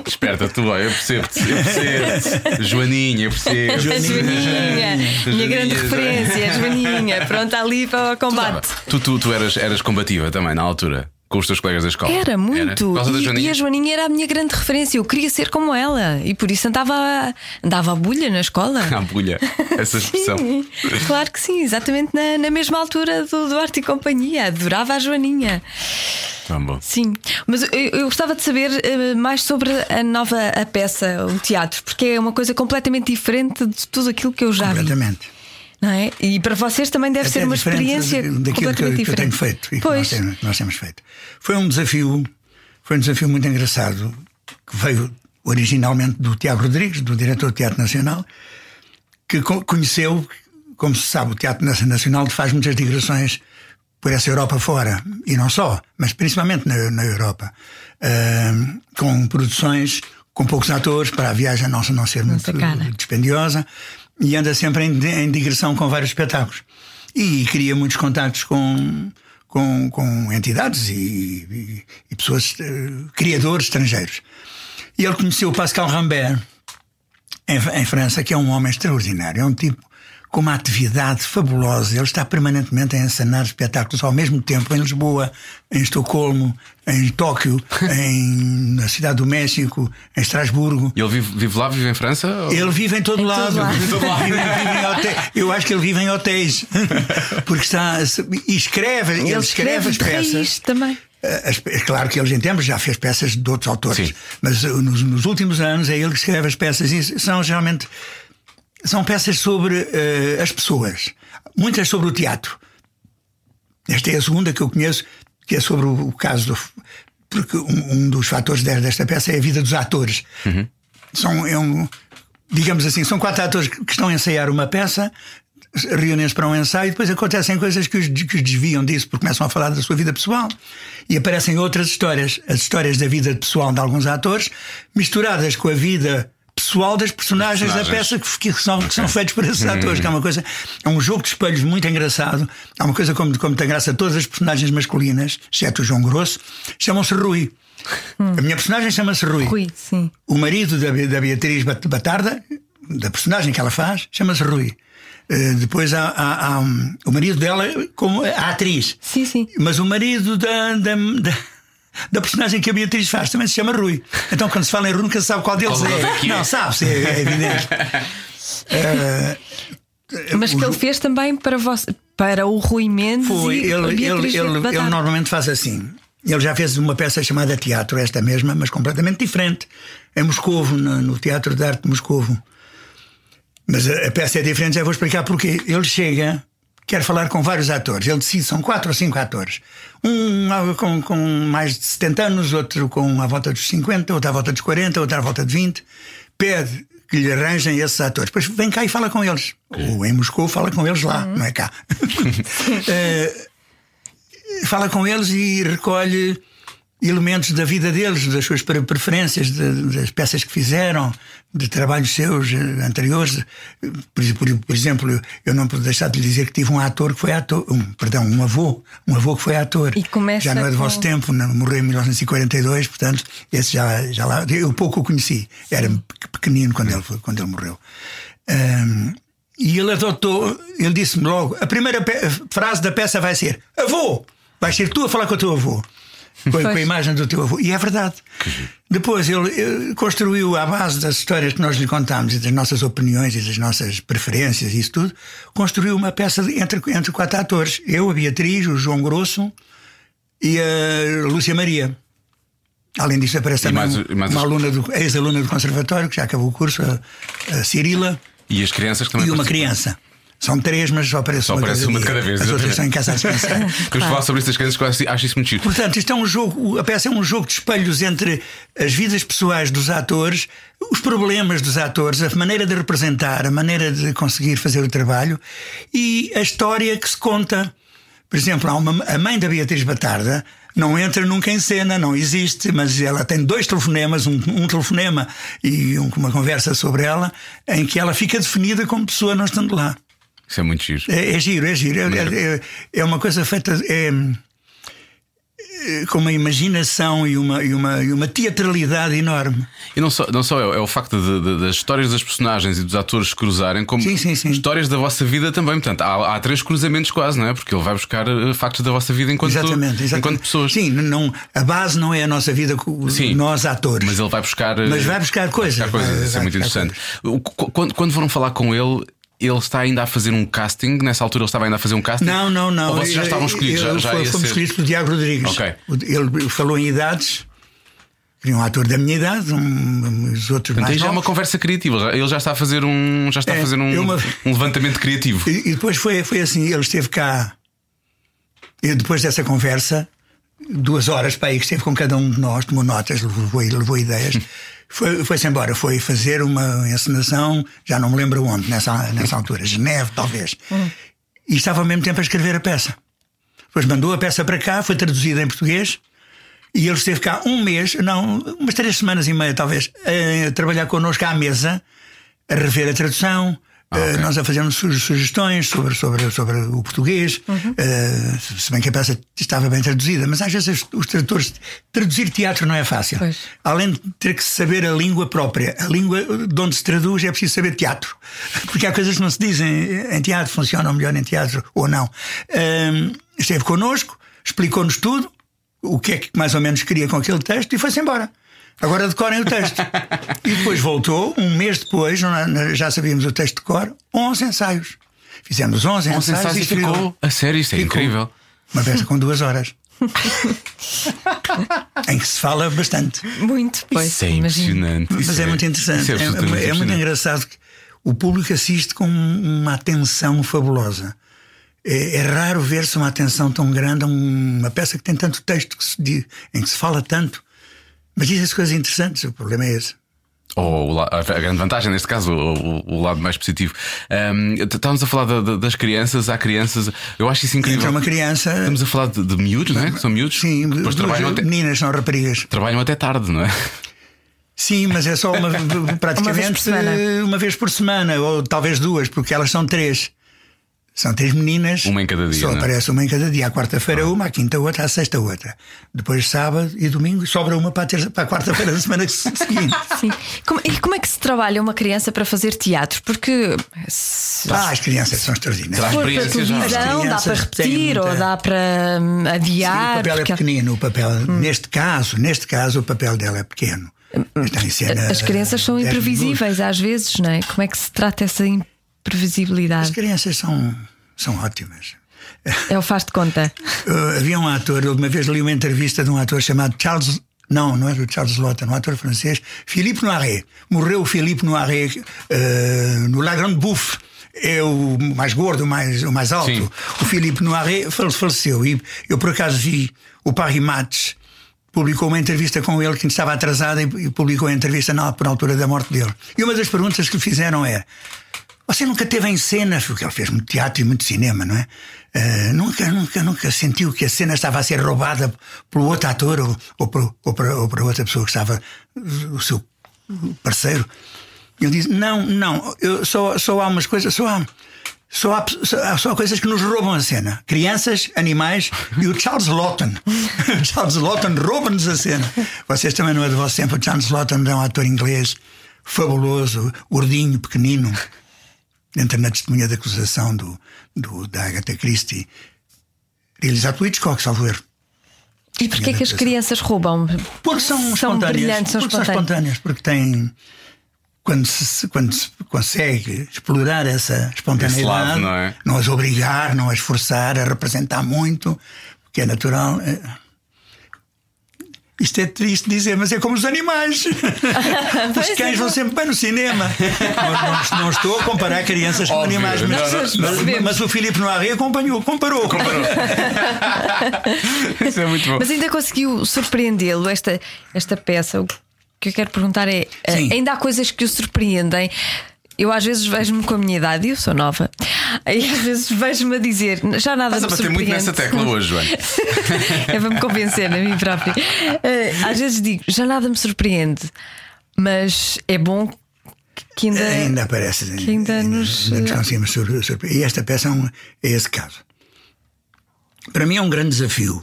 Esperta, tu vai, eu percebo-te. Eu percebo Joaninha, eu percebo. A Joaninha, minha grande Joaninha, referência, a Joaninha, pronta ali para o combate. Tu, tu, tu eras, eras combativa também na altura, com os teus colegas da escola. Era muito. Por causa da E, Joaninha? e a Joaninha era a minha grande referência. Eu queria ser como ela. E por isso andava, andava a bulha na escola. A bulha, essa expressão. Sim, claro que sim, exatamente na, na mesma altura do Duarte e Companhia. Adorava a Joaninha. Tá bom. Sim, mas eu, eu gostava de saber eh, mais sobre a nova a peça, o teatro, porque é uma coisa completamente diferente de tudo aquilo que eu já vi. Completamente. Não é? E para vocês também deve Até ser uma diferente experiência daquilo que, eu- que eu tenho feito e que pois, nós temos, nós temos feito. Foi um desafio, foi um desafio muito engraçado que veio originalmente do Tiago Rodrigues, do diretor do Teatro Nacional, que co- conheceu, como se sabe, o Teatro Nacional faz muitas digressões por essa Europa fora e não só, mas principalmente na, na Europa, Ahm, com produções com poucos atores para a viagem não, não ser muito dispendiosa e anda sempre em, em digressão com vários espetáculos. E cria muitos contactos com com, com entidades e, e- e pessoas eh, criadores estrangeiros. E ele conheceu o Pascal Rambert em, em França que é um homem extraordinário. É um tipo com uma atividade fabulosa. Ele está permanentemente a encenar espetáculos ao mesmo tempo em Lisboa, em Estocolmo, em Tóquio, em, na Cidade do México, em Estrasburgo. E ele vive, vive lá, vive em França? ou- Ele vive em todo Em todo lado. lado. Vive- vive. Eu acho que ele vive em hotéis. Porque está. E escreve, ele, Ele escreve escreve as peças. também. As- é claro que ele em tempos já fez peças de outros autores, Sim. mas uh, nos, nos últimos anos é ele que escreve as peças e são geralmente são peças sobre uh, as pessoas, muitas sobre o teatro. Esta é a segunda que eu conheço, que é sobre o, o caso do. Porque um, um dos fatores de- desta peça é a vida dos atores. São, é um, digamos assim, são quatro atores que estão a ensaiar uma peça, reúnem-se para um ensaio e depois acontecem coisas que os, que os desviam disso, porque começam a falar da sua vida pessoal e aparecem outras histórias, as histórias da vida pessoal de alguns atores, misturadas com a vida pessoal das personagens, da personagens. peça que, que são, que são feitos por esses atores, que é uma coisa, é um jogo de espelhos muito engraçado. Há uma coisa como, como tem graça, todas as personagens masculinas, exceto o João Grosso, chamam-se Rui. A minha personagem chama-se Rui. Rui, sim. O marido da, da Beatriz Bat- Batarda, da personagem que ela faz, chama-se Rui. Eh, depois há, há- há, um, o marido dela como a atriz. Sim, sim. Mas o marido da, da, da, da personagem que a Beatriz faz também se chama Rui. Então quando se fala em Rui nunca se sabe qual deles é. é é. Não, sabe-se, é, é evidente. Eh, Mas que ele fez também para, você, para o Rui Mendes Foi, e ele, ele, ele, ele normalmente faz assim. Ele já fez uma peça chamada Teatro, esta mesma, mas completamente diferente, em Moscovo, no, no Teatro de Arte de Moscovo. Mas a, a peça é diferente, já vou explicar porquê. Ele chega, quer falar com vários atores. Ele decide, são quatro ou cinco atores. Um com, com mais de 70 anos, outro com à volta dos 50, outro à volta dos 40, outro à volta de 20. Pede que lhe arranjem esses atores. Depois vem cá e fala com eles. Ou em Moscou fala com eles lá, não é cá. Eh, fala com eles e recolhe elementos da vida deles, das suas pre- preferências, das peças que fizeram, de trabalhos seus eh, anteriores. Por, por- por exemplo, eu não posso deixar de lhe dizer que tive um ator que foi ator, um, perdão, um avô, um avô que foi ator. Já não é do com- vosso tempo, não- morreu em 1942, portanto, esse já, já lá, eu pouco o conheci, era pe- pequenino quando ele, quando ele morreu. Ahm, e ele adotou, ele disse-me logo: a primeira frase da peça vai ser: Avô! Vais ser tu a falar com o teu avô. Com, a- com a imagem do teu avô. E é verdade. Depois ele, eh, construiu, à base das histórias que nós lhe contámos e das nossas opiniões e das nossas preferências e isso tudo, construiu uma peça de- entre, entre quatro atores: eu, a Beatriz, o João Grosso e a Lúcia Maria. Além disso, aparece também mais- mais uma as- aluna do, ex-aluna do conservatório que já acabou o curso, a, a Cirila. E as crianças que também E uma participam. criança. São três, mas só aparece Só uma, aparece cada uma de dia. cada vez, As outras estão em casa a descansar. Vamos falar sobre isso das crianças que acho, acho isso muito giro. Portanto, isto é um jogo, a peça é um jogo de espelhos entre as vidas pessoais dos atores, os problemas dos atores, a maneira de representar, a maneira de conseguir fazer o trabalho e a história que se conta. Por exemplo, há uma, a mãe da Beatriz Batarda não entra nunca em cena, não existe, mas ela tem dois telefonemas, um, um telefonema e um- uma conversa sobre ela, em que ela fica definida como pessoa não estando lá. Isso é muito giro. É, é giro, é giro. É, é- é uma coisa feita é, com uma imaginação e uma, e, uma, e uma teatralidade enorme. E não só, não só é, é o facto de- de- das histórias das personagens e dos atores cruzarem, como Sim, sim, sim. histórias da vossa vida também. Portanto, há, há três cruzamentos quase, não é? Porque ele vai buscar eh, factos da vossa vida enquanto, exatamente, exatamente. enquanto pessoas. Sim, não, a base não é a nossa vida, nós atores. Mas ele vai buscar. eh, Mas vai buscar coisas. buscar coisas. Vai- Isso é muito interessante. Quando, quando foram falar com ele. Ele está ainda a fazer um casting. Nessa altura ele estava ainda a fazer um casting. Não, não, não. Ou vocês já estavam escolhidos? Já, ele já ia fomos ser- escolhidos pelo Diago Rodrigues. Ok. O- Ele falou em idades. Queria um ator da minha idade, um, os outros Portanto, aí mais já é uma conversa criativa. Já- Ele já está a fazer um, já está a É, fazer um, eu uma- um levantamento criativo. E, e depois foi, foi assim, ele esteve cá. E depois dessa conversa, duas horas para aí que esteve com cada um de nós, tomou notas, levou, levou ideias. Foi- Foi-se embora, foi fazer uma encenação, já não me lembro onde, nessa, nessa altura, Geneve, talvez. E estava ao mesmo tempo a escrever a peça. Depois mandou a peça para cá, foi traduzida em português. E ele esteve cá um mês, não, umas três semanas e meia talvez, a trabalhar connosco à mesa, a rever a tradução, Ah. Eh, nós a fazermos su- sugestões sobre, sobre, sobre o português, eh, se bem que a peça estava bem traduzida, mas às vezes os, tradutores traduzir teatro não é fácil. Pois. Além de ter que saber a língua própria, a língua de onde se traduz é preciso saber teatro. Porque há coisas que não se dizem em teatro, funcionam melhor em teatro ou não. Ahm, esteve connosco, explicou-nos tudo, o que é que mais ou menos queria com aquele texto e foi-se embora. Agora decorem o texto. e depois voltou, um mês depois, não- já sabíamos o texto de cor, 11 ensaios. Fizemos 11, 11 ensaios, ensaios e ficou. A sério, isto é Ficou. incrível. Uma peça com duas horas. em que se fala bastante. Muito, pois. Isso é imagino. impressionante. Mas Isso é, muito interessante. isso É, é é- é muito engraçado que o público assiste com uma atenção fabulosa. É, é raro ver-se uma atenção tão grande a um- uma peça que tem tanto texto que se em que se fala tanto. Mas dizem-se coisas interessantes, o problema é esse. Ou a grande vantagem, neste caso, o, o- o lado mais positivo. Ahm, estávamos a falar da- da- das crianças, há crianças. Eu acho isso incrível. Entra uma criança. Estamos a falar de, de miúdos, não é? Que são miúdos. Sim, depois duas trabalham até, meninas são raparigas. trabalham até tarde, não é? Sim, mas é só uma, praticamente por semana. eh, uma vez por semana, ou talvez duas, porque elas são três. São três meninas. Uma em cada dia, Só não é? aparece uma em cada dia. À quarta-feira uma, à quinta outra, à sexta outra. Depois sábado e domingo sobra uma para a, terça- para a quarta-feira da semana seguinte. Sim. Como- e como é que se trabalha uma criança para fazer teatro? Porque se Ah, as crianças são extraordinárias. For para televisão, dá para repetir muita- ou dá para hum, Sim, adiar. o papel é porque- Hum. pequenino, o papel, neste caso, neste caso, o papel dela é pequeno. Está em cena As crianças são 10 minutos. imprevisíveis às vezes, não é? Como é que se trata essa As imprevisibilidade? crianças são, são ótimas. É o faz de conta. Uh, havia um ator, eu uma vez li uma entrevista de um ator chamado Charles. Não, não é do Charles Lotta, um ator francês, Philippe Noiret. Morreu o Philippe Noiret uh, no La Grande Bouffe. É o mais gordo, o mais, o mais alto. Sim. O Philippe Noiret fale- faleceu. E eu, por acaso, vi o Paris Match. Publicou uma entrevista com ele que estava atrasada e publicou a entrevista na, por altura da morte dele. E uma das perguntas que lhe fizeram é: você nunca teve em cena, porque ele fez muito teatro e muito cinema, não é? Eh, nunca, nunca, nunca sentiu que a cena estava a ser roubada pelo outro ator ou, ou, por, ou, para, ou para outra pessoa que estava, o seu parceiro. Ele disse: Não, não, eu, só, só há umas coisas, só há. Só há, só há coisas que nos roubam a cena: crianças, animais e o Charles Lawton. O Charles Lawton rouba-nos a cena. Vocês também não é do vosso tempo. O Charles Lawton é um ator inglês fabuloso, gordinho, pequenino. Entra na testemunha de acusação do, do, da Agatha Christie. Realizado por Hitchcock, salvo erro. E porquê que as crianças roubam? Porque são, São espontâneas. brilhantes, são porque são espontâneas. porque têm. Quando se, quando se consegue explorar essa espontaneidade, lado, não é? as obrigar, não as forçar a representar muito, porque é natural. é- Isto é triste dizer, mas é como os animais. os cães vão sempre bem no cinema. não, não- não estou a comparar crianças com Óbvio, animais, mas, não, não, mas- mas o Filipe Noiré acompanhou, comparou. Isso é muito bom. Mas ainda conseguiu surpreendê-lo esta, esta peça? O que eu quero perguntar é: eh, Sim. ainda há coisas que o surpreendem? Eu às vezes vejo-me com a minha idade, eu sou nova, e às vezes vejo-me a dizer, já nada Estás a me bater muito nessa tecla hoje, Joana. é para me convencer a mim própria. Eh, Às vezes digo, já nada me surpreende, mas é bom que ainda. Ainda aparece. que ainda nos- ainda nos conseguimos sur- surpre- E esta peça é, um- é esse caso. Para mim é um grande desafio,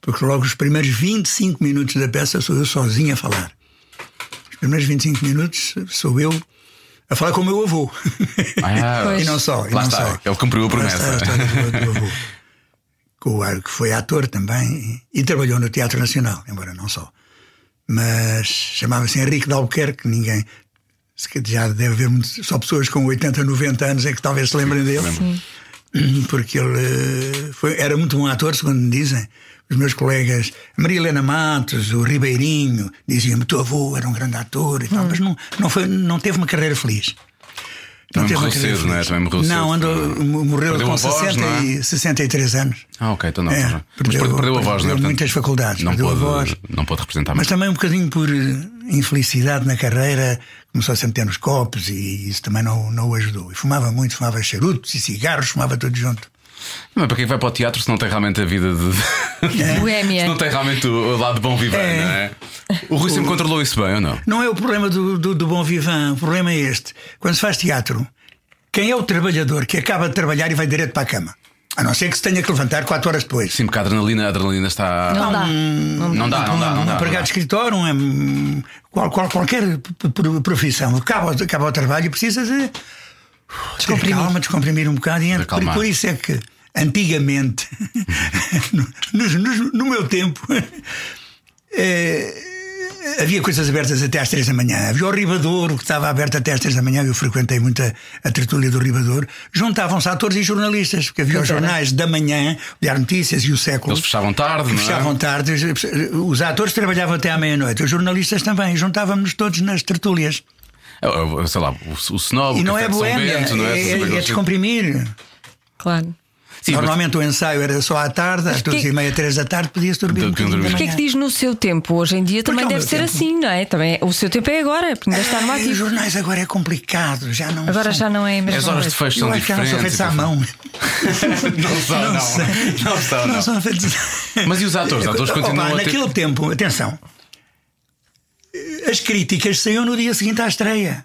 porque logo os primeiros 25 minutos da peça sou eu sozinho a falar. Os primeiros 25 minutos sou eu a falar com o meu avô. Ah, e não só. E não está, só. ele cumpriu a promessa. está a história do- do avô. Com o ar- que foi ator também e, e trabalhou no Teatro Nacional, embora não só. Mas chamava-se Henrique de Albuquerque, ninguém. Já deve haver só pessoas com 80, 90 anos é que talvez se lembrem dele. Porque ele eh, foi, era muito bom ator, segundo me dizem. Os meus colegas, a Maria Helena Matos, o Ribeirinho, diziam-me: teu avô era um grande ator e tal, mas não, não, foi, não teve uma carreira feliz. Também teve uma morreu cedo, não é? Também morreu cedo. Não, andou, morreu Perdeu com voz, 60 não é? e 63 anos. Ah, ok, então não. É, então não. Mas perdeu- perdeu, perdeu a voz, não é? perdeu Portanto, muitas faculdades, Não perdeu voz. não pôde representar Mas mais. também um bocadinho por eh, infelicidade na carreira, começou a se meter nos copos e isso também não, não o ajudou. E fumava muito, fumava charutos e cigarros, fumava tudo junto. Não, para quem vai para o teatro se não tem realmente a vida de. Boémia. se não tem realmente o, o lado bom viver, É. não é? O Rui sempre controlou isso bem ou não? Não é o problema do, do, do bom vivant, o problema é este. Quando se faz teatro, Quem é o trabalhador que acaba de trabalhar e vai direto para a cama? A não ser que se tenha que levantar 4 horas depois. Sim, porque a adrenalina, a adrenalina está. Não dá. Não dá, não dá. Não um dá, empregado de escritório, um, qual, qual- qualquer profissão, acaba, acaba o trabalho e precisa de Descomprimir. calma, descomprimir um bocado. E De por, por isso é que antigamente, no, no- no- meu tempo, eh, havia coisas abertas até às três da manhã. Havia o Ribadouro que estava aberto até às três da manhã. Eu frequentei muito a, a tertúlia do Ribadouro. Juntavam-se atores e jornalistas, porque havia os Pois era. jornais da manhã, o Diário Notícias e o Século. Eles fechavam tarde, é? fechavam tarde. Os atores trabalhavam até à meia-noite, os jornalistas também. Juntávamos-nos todos nas tertúlias. É, é, Sei lá, o, o snob, E o não é São Bento, não é? é, é, é descomprimir. Claro. Sim, mas- Normalmente o ensaio era só à tarde, às duas que- e meia, três da tarde, podia-se dormir um Podiam bocadinho dormir. da O que é que diz no seu tempo? Hoje em dia também é deve ser tempo. assim, não é? Também, o seu tempo é agora, porque ainda está no Ai, os ativo. jornais agora é complicado, já não Agora são- já não é a mesma As horas de fecho são já não diferentes. são feitos à mão. Não são, não. sei. Não são, não. são feitos. Mas e os atores? Os atores Opa, continuam a ter. Naquele tempo, atenção, as críticas saíam no dia seguinte à estreia.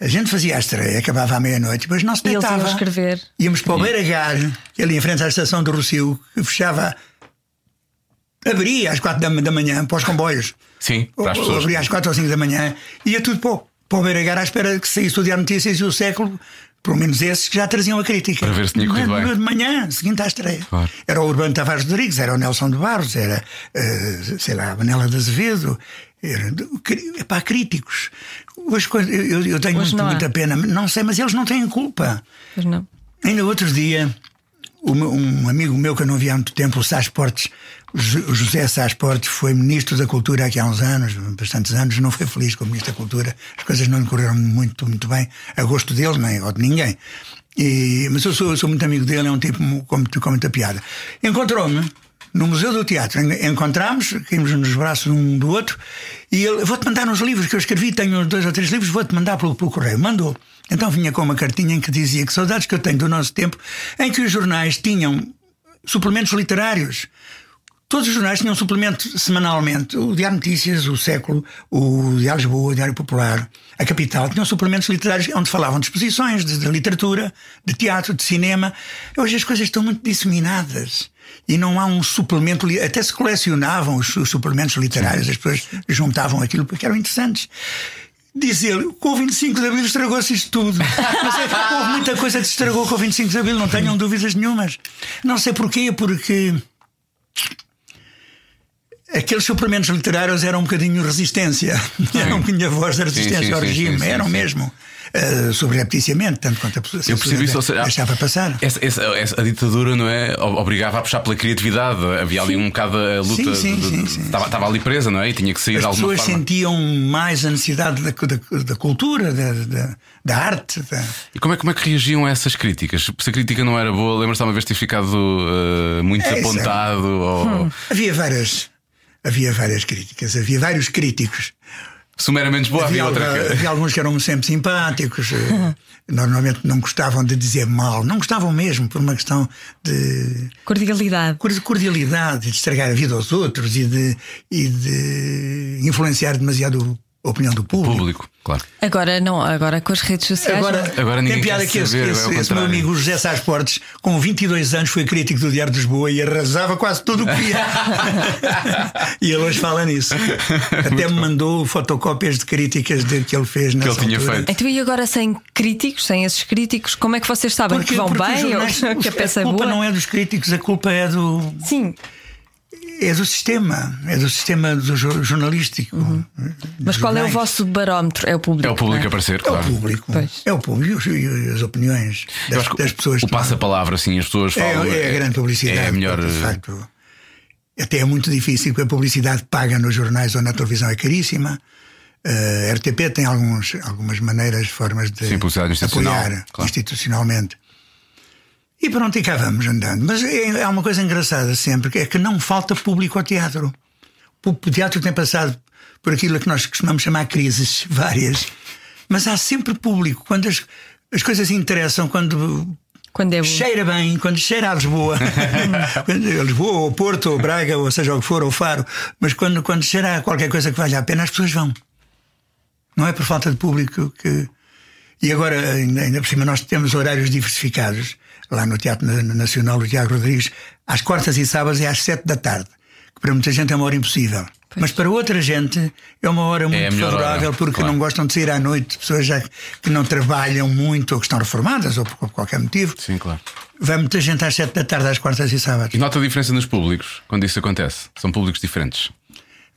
A gente fazia a estreia, acabava à meia-noite, depois não se E iam deitava. escrever. Íamos para o Beira-Gar, que é ali em frente à estação do Rocio, que fechava. Abria às quatro da, da manhã para os comboios. Sim, para as pessoas. Abria às quatro ou cinco da manhã. Ia tudo para o, para o Beira-Gar à espera que saísse o Diário Notícias e o século. Pelo menos esses que já traziam a crítica. Para ver se tinha corrido De- bem. De manhã, seguinte à estreia. Claro. Era o Urbano Tavares Rodrigues, era o Nelson de Barros, era, eh, sei lá, a Manela de Azevedo. Era, cri- epá, críticos. Hoje, eu, eu- tenho Hoje muito, muita pena, não sei, mas eles não têm culpa. Pois não. Ainda outro dia, um amigo meu que eu não via há muito tempo, o Sás Portes, José Sás Portes, foi ministro da Cultura aqui há uns anos, bastantes anos, não foi feliz como ministro da Cultura, as coisas não lhe correram muito, muito bem, a gosto dele, nem ou de ninguém. E- mas eu sou, eu sou muito amigo dele, é um tipo com, com muita piada. Encontrou-me no Museu do Teatro, En- encontramos, caímos nos braços um do outro, e ele, vou-te mandar uns livros que eu escrevi, tenho dois ou três livros, vou-te mandar pelo, pelo correio. Mandou. Então vinha com uma cartinha em que dizia que saudades que eu tenho do nosso tempo, em que os jornais tinham suplementos literários. Todos os jornais tinham suplemento semanalmente. O Diário Notícias, o Século, o Diário Lisboa, o Diário Popular, a Capital, tinham suplementos literários onde falavam de exposições, de, de literatura, de teatro, de cinema. Hoje as coisas estão muito disseminadas. E não há um suplemento. Até se colecionavam os, os suplementos literários, as pessoas juntavam aquilo porque eram interessantes. Diz ele, com o 25 de Abril estragou-se isto tudo. Mas é, houve muita coisa que se estragou com o 25 de Abril, não tenham dúvidas nenhumas. Não sei porquê, porque aqueles suplementos literários eram um bocadinho resistência. Eram um bocadinho a voz da resistência sim, ao sim, regime. sim, eram mesmo. Uh, subrepticiamente, tanto quanto a pessoa Eu percebi isso, seja, deixava passar. Essa, essa- essa- a ditadura não é obrigava a puxar pela criatividade. Havia ali um bocado a luta. Sim, sim, de- sim, sim. Estava, estava ali presa, não é? E tinha que sair As de alguma pessoas forma. sentiam mais a necessidade da, da, da cultura, da, da, da arte. Da... E como é, como é que reagiam a essas críticas? Se a crítica não era boa, lembras-te uma vez ter ficado eh, muito É, é. desapontado? Ou Havia várias. Havia várias críticas, havia vários críticos. Sumeramente boa? Havia, outra que. havia alguns que eram sempre simpáticos, eh, normalmente não gostavam de dizer mal, não gostavam mesmo por uma questão de Cordialidade. cor- cordialidade, de estragar a vida aos outros e de, e de influenciar demasiado opinião do público. Público, claro. Agora não, agora com as redes sociais. Agora. Agora ninguém tem piada quer que esse, saber, é esse- esse meu amigo José Sá Portes, com 22 anos, foi crítico do Diário de Lisboa e arrasava quase tudo o que via. e ele hoje fala nisso. Até me mandou fotocópias de críticas de, que ele fez nessa ele tinha altura. feito. Então, e agora sem críticos, sem esses críticos, como é que vocês sabem que vão porque bem ou jornais- que a peça a é culpa boa? não é dos críticos, a culpa é do, Sim, é do sistema, é do sistema do jo- jornalístico. Uhum. mas qual é o Jornais. vosso barómetro? É o público. É o público a não aparecer, É o claro. público. Pois. É o público e as opiniões das, das pessoas. o passa-palavra, assim, as pessoas É, falam. é a grande publicidade. É a melhor. De facto, até é muito difícil, porque a publicidade paga nos jornais ou na televisão é caríssima. Eh, A RTP tem alguns, algumas maneiras, formas de Sim, publicidade institucional, apoiar claro. institucionalmente. E pronto, e cá vamos andando. Mas é, é uma coisa engraçada sempre, que é que não falta público ao teatro. O teatro tem passado por aquilo que nós costumamos chamar crises várias, mas há sempre público. Quando as, as coisas interessam, quando Quando é cheira bem, quando cheira a Lisboa, quando, a Lisboa, ou Porto, ou Braga, ou seja o que for, ou Faro, mas quando, quando cheira a qualquer coisa que valha a pena, as pessoas vão. Não é por falta de público que. E agora, ainda por cima, nós temos horários diversificados. Lá no Teatro Na- Nacional do Tiago Rodrigues, às quartas e sábados é às sete da tarde. Que para muita gente é uma hora impossível. Mas para outra gente é uma hora muito a melhor favorável hora, porque claro. não gostam de sair à noite, pessoas já que não trabalham muito ou que estão reformadas ou por qualquer motivo. Sim, claro. Vai muita gente às sete da tarde, às quartas e sábados. E nota a diferença nos públicos quando isso acontece? São públicos diferentes.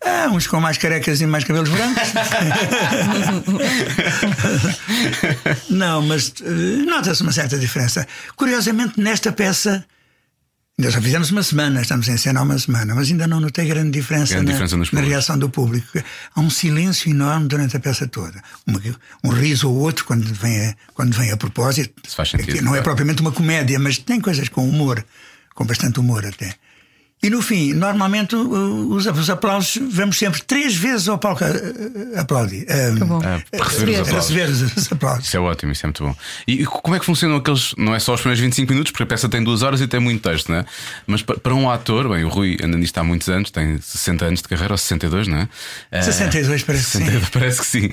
Ah, uns com mais carecas e mais cabelos brancos. Não, mas eh, nota-se uma certa diferença. Curiosamente, nesta peça, ainda só fizemos uma semana, estamos em cena há uma semana, mas ainda não notei grande diferença, Grande na, diferença na reação do público. Há um silêncio enorme durante a peça toda. Uma- um riso ou outro quando vem a, quando vem a propósito. Isso faz sentido, É não é claro. propriamente uma comédia, mas tem coisas com humor, com bastante humor até. E no fim, normalmente os, os aplausos, vamos sempre três vezes ao palco aplaudir. bom. Ah, para receber os Receber. aplausos. receber os, os aplausos. Isso é ótimo, isso é muito bom. E como é que funcionam aqueles. Não é só os primeiros 25 minutos, porque a peça tem duas horas e tem muito texto, não é? Mas pa- para um ator, bem, o Rui anda nisto há muitos anos, tem 60 anos de carreira, ou 62, não é? Ah, 62 parece que sim. 62, parece que sim.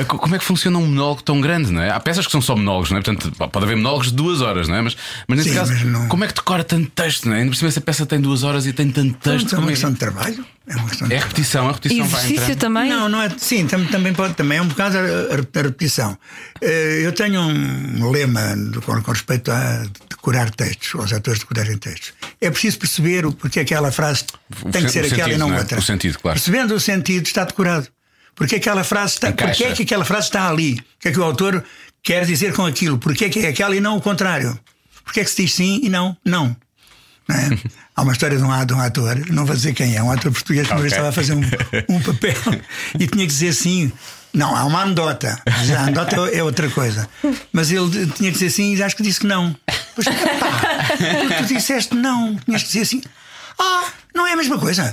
Ah, co- como é que funciona um monólogo tão grande, não é? Há peças que são só monólogos, não é? Portanto, pode haver monólogos de duas horas, não é? Mas, mas nesse Sim, caso, mas não- como é que decora tanto texto, não é? Ainda por cima, essa peça tem duas horas e tem tanto texto. Então, é como uma é, questão de trabalho. É uma questão de é repetição, a repetição vai Exercício entrar. também? Não, não é. Sim, tam- também pode, também é um bocado a, a- repetição. Eh, Eu tenho um lema do- com, com respeito a decorar textos, aos atores decorarem textos. É preciso perceber o porquê aquela frase O tem que ser aquela e sentido, não não é? outra. O sentido, claro. Percebendo o sentido, está decorado. Porque aquela frase está, Encaixa. porque é que aquela frase está ali? O que é que o autor quer dizer com aquilo? Porque é que é aquela e não o contrário? Porque é que se diz sim e não? Não. Não é? Há uma história de um, de um ator, não vou dizer quem é, um ator português que uma vez Ok. estava a fazer um, um papel e tinha que dizer sim. Não, há uma anedota. A anedota é outra coisa. Mas ele tinha que dizer sim e acho que disse que não. Pois, pá, tu disseste não, tinhas que dizer sim. Ah, não é a mesma coisa.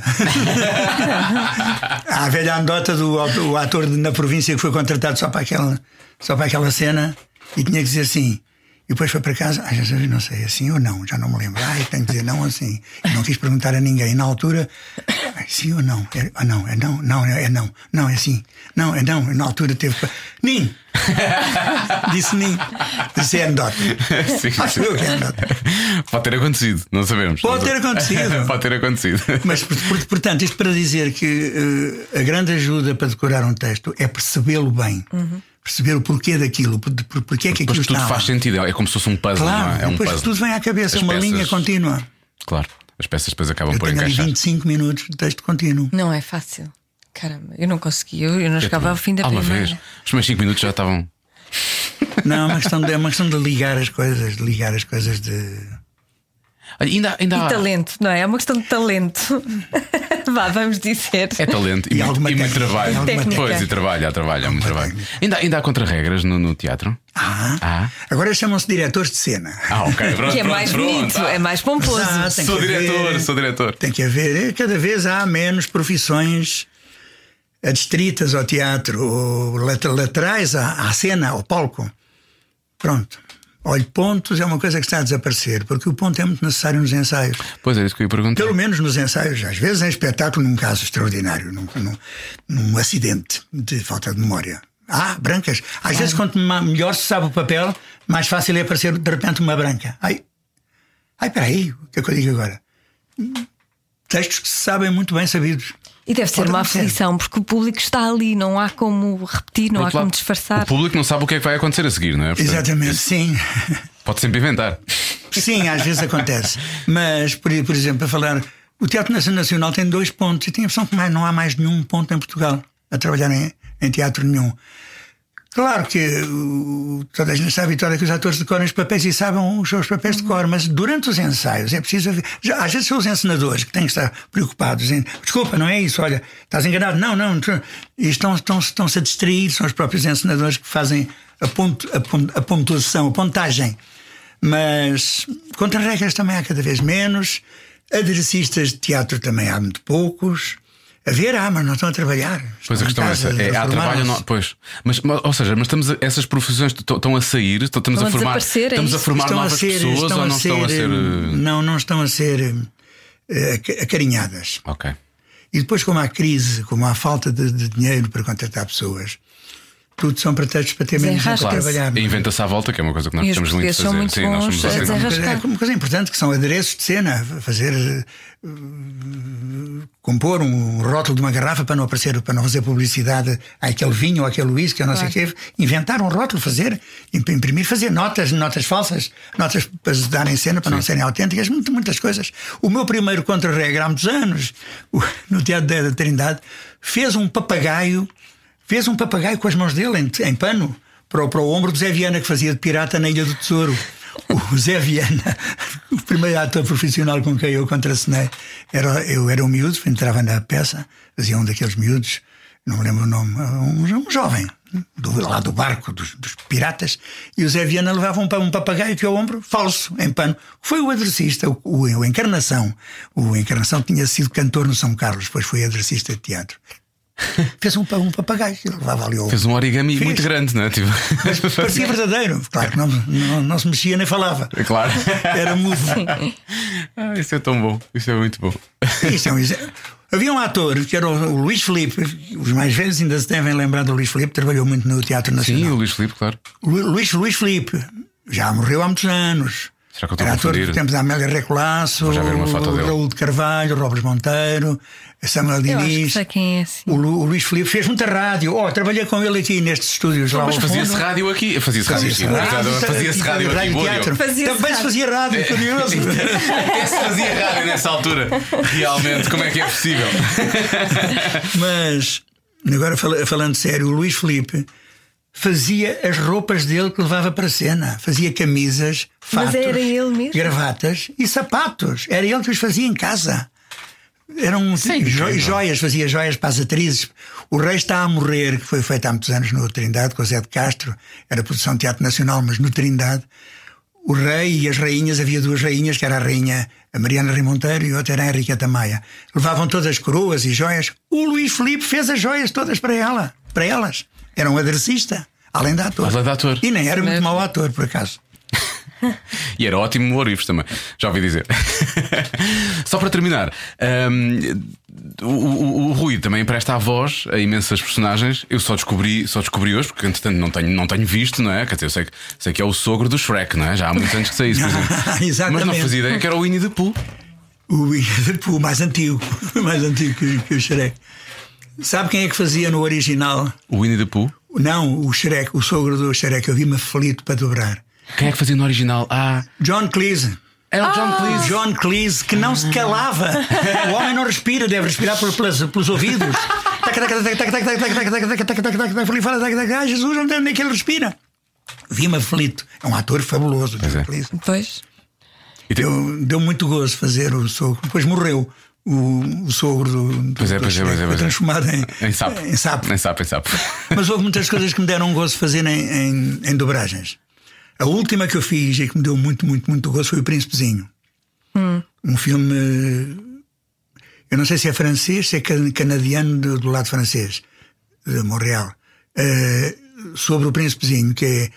Há a velha anedota do ator na província que foi contratado só para aquela, só para aquela cena e tinha que dizer sim. E depois foi para casa, ah, já não sei, assim ou não, já não me lembro. Ah, tenho que dizer não assim. E não quis perguntar a ninguém. Na altura, ah, sim ou não? É, ah, não, é não, não, é não, não, é sim. Não, é não. Na altura teve. Nim! Disse Nim. Disse é anedota. Sim, Acho eu que é anedota. Pode ter acontecido, não sabemos. Pode ter acontecido. Pode ter acontecido. Mas, por- por- portanto, isto para dizer que eh, a grande ajuda para decorar um texto é percebê-lo bem. Perceber o porquê daquilo, por, por, porquê é que Depois aquilo tudo está faz lá. sentido, é como se fosse um puzzle, Claro, não é? É um depois puzzle. tudo vem à cabeça, As uma peças- linha contínua. Claro, as peças depois acabam Eu por tenho ali encaixar. 25 minutos de texto contínuo. Não é fácil. Caramba, eu não consegui. Eu, eu não chegava ao fim da Ah, uma primeira. vez. Os primeiros 5 minutos já estavam. Não, é uma questão de, é uma questão de ligar as coisas, de ligar as coisas de. Ainda, ainda E há. talento, não é? É uma questão de talento. Vá, vamos dizer. É talento e, E muito, e muito trabalho. E. Pois, e trabalho, há trabalho, há muito trabalho. Ainda, ainda há contra-regras no, no teatro? Ah, Ah. agora chamam-se diretores de cena. Ah, ok, pronto. Que é pronto, mais pronto. bonito, Ah, é mais pomposo. Exato. tem Sou diretor, haver- sou diretor. Tem que haver, eh, cada vez há menos profissões adstritas ao teatro, ou lat- laterais à, à cena, ao palco. Pronto. Olha, pontos é uma coisa que está a desaparecer, porque o ponto é muito necessário nos ensaios. Pois é, isso que eu ia perguntar. Pelo menos nos ensaios, às vezes em espetáculo, num caso extraordinário, num, num, num acidente de falta de memória. Ah, brancas. Às vezes, quanto melhor se sabe o papel, mais fácil é aparecer de repente uma branca. Ai, ai, peraí, o que é que eu digo agora? Textos que se sabem muito bem sabidos. E deve ser uma aflição, porque o público está ali, não há como repetir, não há como disfarçar. O público não sabe o que é que vai acontecer a seguir, não é? Portanto, Exatamente, sim. Pode sempre inventar. Sim, às vezes acontece. Mas, por, por exemplo, a falar, o Teatro Nacional tem dois pontos e tenho a impressão que mais, não há mais nenhum ponto em Portugal a trabalhar em, em teatro nenhum. Claro que o- toda a gente sabe Vitória que os atores decoram os papéis e sabem os seus papéis de cor, mas durante os ensaios é preciso. Já, às vezes são os encenadores que têm que estar preocupados em desculpa, não é isso, olha, estás enganado, não, não, e estão, estão, estão-se a distrair, são os próprios encenadores que fazem a, a, a pontuação, a pontagem. Mas contra-regras também há cada vez menos, aderecistas de teatro também há muito poucos. A ver, há, mas não estão a trabalhar. Pois a Estão questão é essa. É, há trabalho não. Pois. Mas, ou seja, mas estamos a- essas profissões estão a sair, estão- estamos Estão a a formar. desaparecer, é Estamos a formar Estão a novas ser- pessoas estão ou a não estão a ser, ser. eh, Não, não estão a ser aca- acarinhadas. Ok. E depois, como há crise, como há falta de, de dinheiro para contratar pessoas, tudo são pretextos para ter menos gente a trabalhar. E inventa-se à volta, que é uma coisa que nós E os temos muito fazer. muito Sim, nós somos a assim. desenrascar. É uma coisa importante que são adereços de cena, fazer eh, compor um rótulo de uma garrafa para não aparecer, para não fazer publicidade àquele vinho ou àquele whisky, ou não sei o quê, inventar um rótulo, fazer, imp- imprimir, fazer notas, notas falsas, notas para se darem cena, para não serem autênticas, muito- muitas coisas. O meu primeiro contra-regra há muitos anos, no Teatro da da Trindade, fez um papagaio, fez um papagaio com as mãos dele em, em pano para o, para o ombro do Zé Viana, que fazia de pirata na Ilha do Tesouro. O Zé Viana, o primeiro ator profissional com quem eu contracenei, era, eu era um miúdo, entrava na peça, fazia um daqueles miúdos, não me lembro o nome, um, um jovem, do, lá do barco, dos, dos piratas, e o Zé Viana levava um, um papagaio que ao ombro, falso, em pano. Foi o adressista, o, o, o Encarnação. O Encarnação tinha sido cantor no São Carlos, depois foi adressista de teatro. Fez um, um papagaio levava ali ao Fez um origami Fez. muito grande, não é? Tipo... Parecia verdadeiro. Claro que não, não, não se mexia nem falava. É claro. Era mudo. Ah, isso é tão bom. Isso é muito bom. Isso é um exemplo. Havia um ator que era o o Luís Felipe. Os mais velhos ainda se devem lembrar do Luís Felipe, trabalhou muito no Teatro Sim, Nacional. o Luís Filipe, claro. Lu- Luís, Luís Felipe já morreu há muitos anos. Será que eu estou a Era confundir? da Amélia Recolasso, já dele. Raul de Carvalho, Robes Monteiro, Samuel Diniz. sei quem é assim. O, Lu- o Luís Felipe fez muita rádio. Oh, trabalhei com ele aqui nestes estúdios lá Mas ao fazia-se fundo. rádio aqui. Fazia-se rádio, sim. Fazia-se rádio aqui. Diogo. Fazia-se Também se rádio. fazia rádio, curioso. Esse fazia rádio nessa altura. Realmente, como é que é possível? Mas, agora fala- falando sério, o Luís Felipe fazia as roupas dele que levava para a cena. Fazia camisas, Mas fatos, era ele mesmo? gravatas e sapatos. Era ele que os fazia em casa. Eram jo- incrível. joias, fazia joias para as atrizes. O Rei está a morrer, que foi feito há muitos anos no Trindade, com o Zé de Castro. Era produção de teatro nacional, mas no Trindade. O rei e as rainhas, havia duas rainhas, que era a rainha a Mariana Rimonteiro e outra era a Henriqueta Maia. Levavam todas as coroas e joias. O Luís Filipe fez as joias todas para ela, para elas. Era um aderecista, além de ator. Além de ator. E nem era muito mau ator, por acaso. E era ótimo no Orifes também, já ouvi dizer. Só para terminar, hum, o, o- o Rui também empresta a voz a imensas personagens. Eu só descobri, só descobri hoje, porque entretanto não tenho, não tenho visto, não é? Quer dizer, eu sei que, sei que é o sogro do Shrek, não é? Já há muitos anos que sei isso, por exemplo. Exatamente. Mas não fazia ideia que era o Winnie the Pooh. O, o mais antigo, o mais antigo que, que o Shrek. Sabe quem é que fazia no original? O Winnie the Pooh. Não, o Shrek, o sogro do Shrek. Eu vi-me aflito para dobrar. Quem é que fazia no original? Ah, John Cleese. era o John Cleese. John Cleese, que não se calava. O homem não respira, deve respirar por- pelas- pelos ouvidos. Ai, Jesus, onde é que ele respira? Vi-me aflito. É um ator fabuloso, John é. Cleese. Pois. E tem- Deu, deu muito gozo fazer o sogro. Depois morreu o, o sogro do. do Pois é, pois é, pois é, Foi pois é. transformado em, Em sapo. Em sapo. Em sapo, em sapo. Mas houve muitas coisas que me deram gozo fazer em, em, em dobragens. A última que eu fiz e que me deu muito, muito, muito gozo foi O Príncipezinho. Um filme. Eu não sei se é francês, se é can- canadiano do, do lado francês, de Montreal. Eh, sobre o Príncipezinho, que é.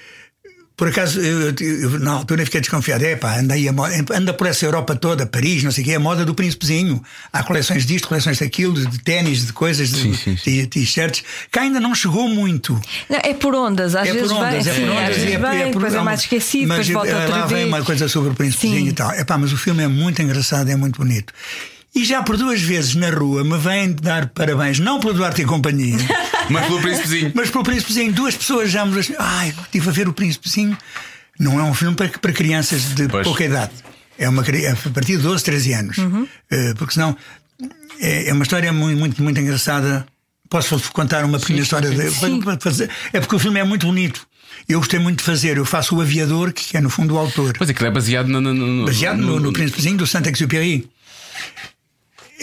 Por acaso, eu, eu- na altura fiquei desconfiado. É pá, anda, aí a mo- anda por essa Europa toda, Paris, não sei o quê, é a moda do príncipezinho. Há coleções disto, coleções daquilo, de ténis, de coisas, de Sim, sim, de t-shirts, que ainda não chegou muito. Não, é por ondas, às é vezes por ondas, vem, é por ondas. vezes e vem, por- depois é mais esquecido, mas depois volta outra lá vez. vem uma coisa sobre o príncipezinho Sim. e tal. Epá, mas o filme é muito engraçado, é muito bonito. E já por duas vezes na rua me vêm dar parabéns, não pelo Duarte e Companhia, Mas pelo príncipezinho. mas pelo Príncipezinho. Duas pessoas já me dizem, ai, estive a ver o Príncipezinho. Não é um filme para, para crianças de Pois. pouca idade. É uma é a partir de 12, 13 anos. Eh, porque senão é, é uma história muito, muito, muito engraçada. Posso contar uma pequena história? de- fazer- é porque o filme é muito bonito. Eu gostei muito de fazer. Eu faço o Aviador, que é no fundo o autor. Pois aquilo é baseado no. no, no Baseado no, no Príncipezinho do Saint-Exupéry.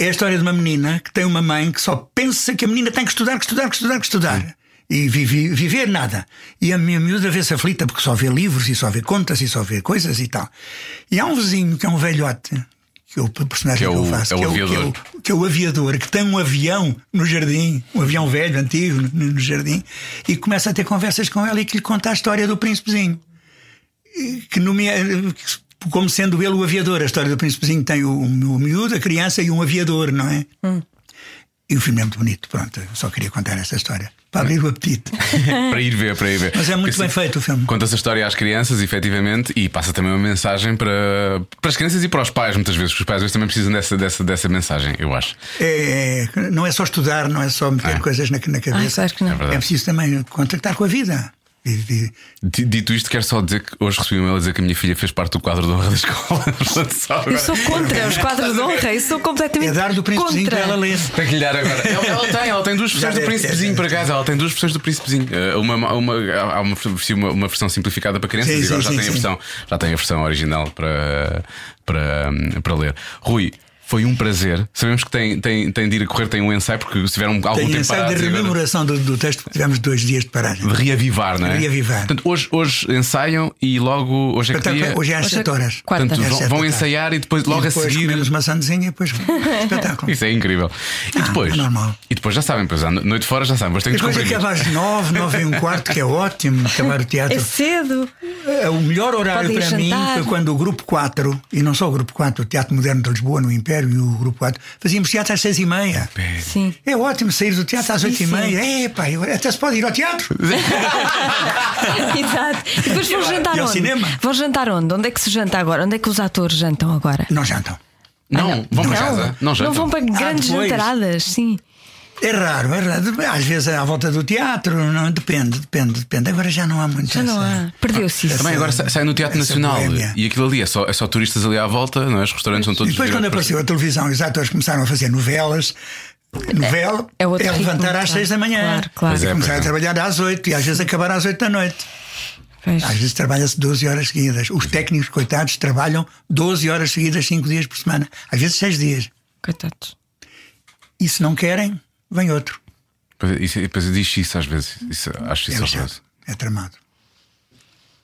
É a história de uma menina que tem uma mãe que só pensa que a menina tem que estudar, que estudar, que estudar, que estudar. E vive- viver nada. E a minha miúda vê-se aflita porque só vê livros e só vê contas e só vê coisas e tal. E há um vizinho que é um velhote, que é o personagem Que é que, eu o- faço, é o que, aviador. que, é o, que é o aviador, que tem um avião no jardim, um avião velho, antigo, no, no jardim, e começa a ter conversas com ela e que lhe conta a história do príncipezinho que nomea, como sendo ele o aviador. A história do príncipezinho tem o, o miúdo, a criança e um aviador, não é? E o filme é muito bonito. Pronto, só queria contar essa história. Para abrir o apetite. para ir ver, para ir ver. Mas é muito Porque bem feito o filme. Conta essa história às crianças, efetivamente, e passa também uma mensagem para, para as crianças e para os pais, muitas vezes, porque os pais às vezes também precisam dessa, dessa, dessa mensagem, eu acho. É, é- não é só estudar, não é só meter Ah. coisas na, na cabeça. Ah, claro que não. É verdade. preciso também contactar com a vida. E- e- Dito isto, quero só dizer que hoje recebi um e-mail a dizer que a minha filha fez parte do quadro de honra da escola. Eu sou contra os quadros de honra, eu sou completamente é dar do príncipezinho contra. para ela ler. Tem que lhe dar agora. Ela, ela tem, ela tem duas versões do príncipezinho para casa. Ela tem duas versões do príncipezinho. Eh, Uma, uma, há uma, uma, uma versão simplificada para crianças Sim, e agora sim, já, sim, tem a versão, já tem a versão original para, para, para ler. Rui. Foi um prazer. Sabemos que tem, tem, tem de ir a correr, tem um ensaio, porque se tiveram algum Tem tempo ensaio de e agora- rememoração do, do texto, porque tivemos dois dias de paragem. de reavivar, não é? Reavivar. Portanto, hoje, hoje ensaiam e logo. Hoje é que dia. Hoje é às Hoje é 7 horas. quarta. Portanto, É vão, sete vão ensaiar e depois logo e depois a seguir. comemos uma sandezinha e depois espetáculo. Isso é incrível. E Ah, depois? é normal. E depois já sabem, pois, à noite fora já sabem, mas tem que Depois acaba às 9, 9 e um quarto, que é ótimo, acabar o teatro. É cedo. É, O melhor horário Podem para mim jantar. foi quando o Grupo 4, e não só o Grupo 4, o Teatro Moderno de Lisboa, no Império, e o Grupo 4, fazíamos teatro às seis e meia. Sim. É ótimo sair do teatro às oito e meia. É, pá, até se pode ir ao teatro. Exato. E depois vão jantar E ao onde? cinema? Vão jantar onde? Onde é que se janta agora? Onde é que os atores jantam agora? Não jantam. Não, vão para casa. Não jantam. vão para grandes depois. jantaradas, sim. É raro, é raro. Às vezes à volta do teatro, não, depende, depende, depende. Agora já não há muito. Já não essa- há. Perdeu-se isso. Também agora sa- sai no Teatro Nacional e aquilo ali é só, é só turistas ali à volta, não é? Os restaurantes são E todos. depois, quando apareceu a televisão e os atores começaram a fazer novelas, novela É outro é levantar ritmo, às claro. seis da manhã. Claro, claro. Pois é, E começar pois é. a trabalhar às oito e às vezes acabar às oito da noite. Pois. Às vezes trabalha-se 12 horas seguidas. Os técnicos, coitados, trabalham 12 horas seguidas, 5 dias por semana. Às vezes 6 dias. Coitados. E se não querem, vem outro. Pois é, isso- Depois eu digo isso às vezes. Isso, acho É isso horroroso. É tramado.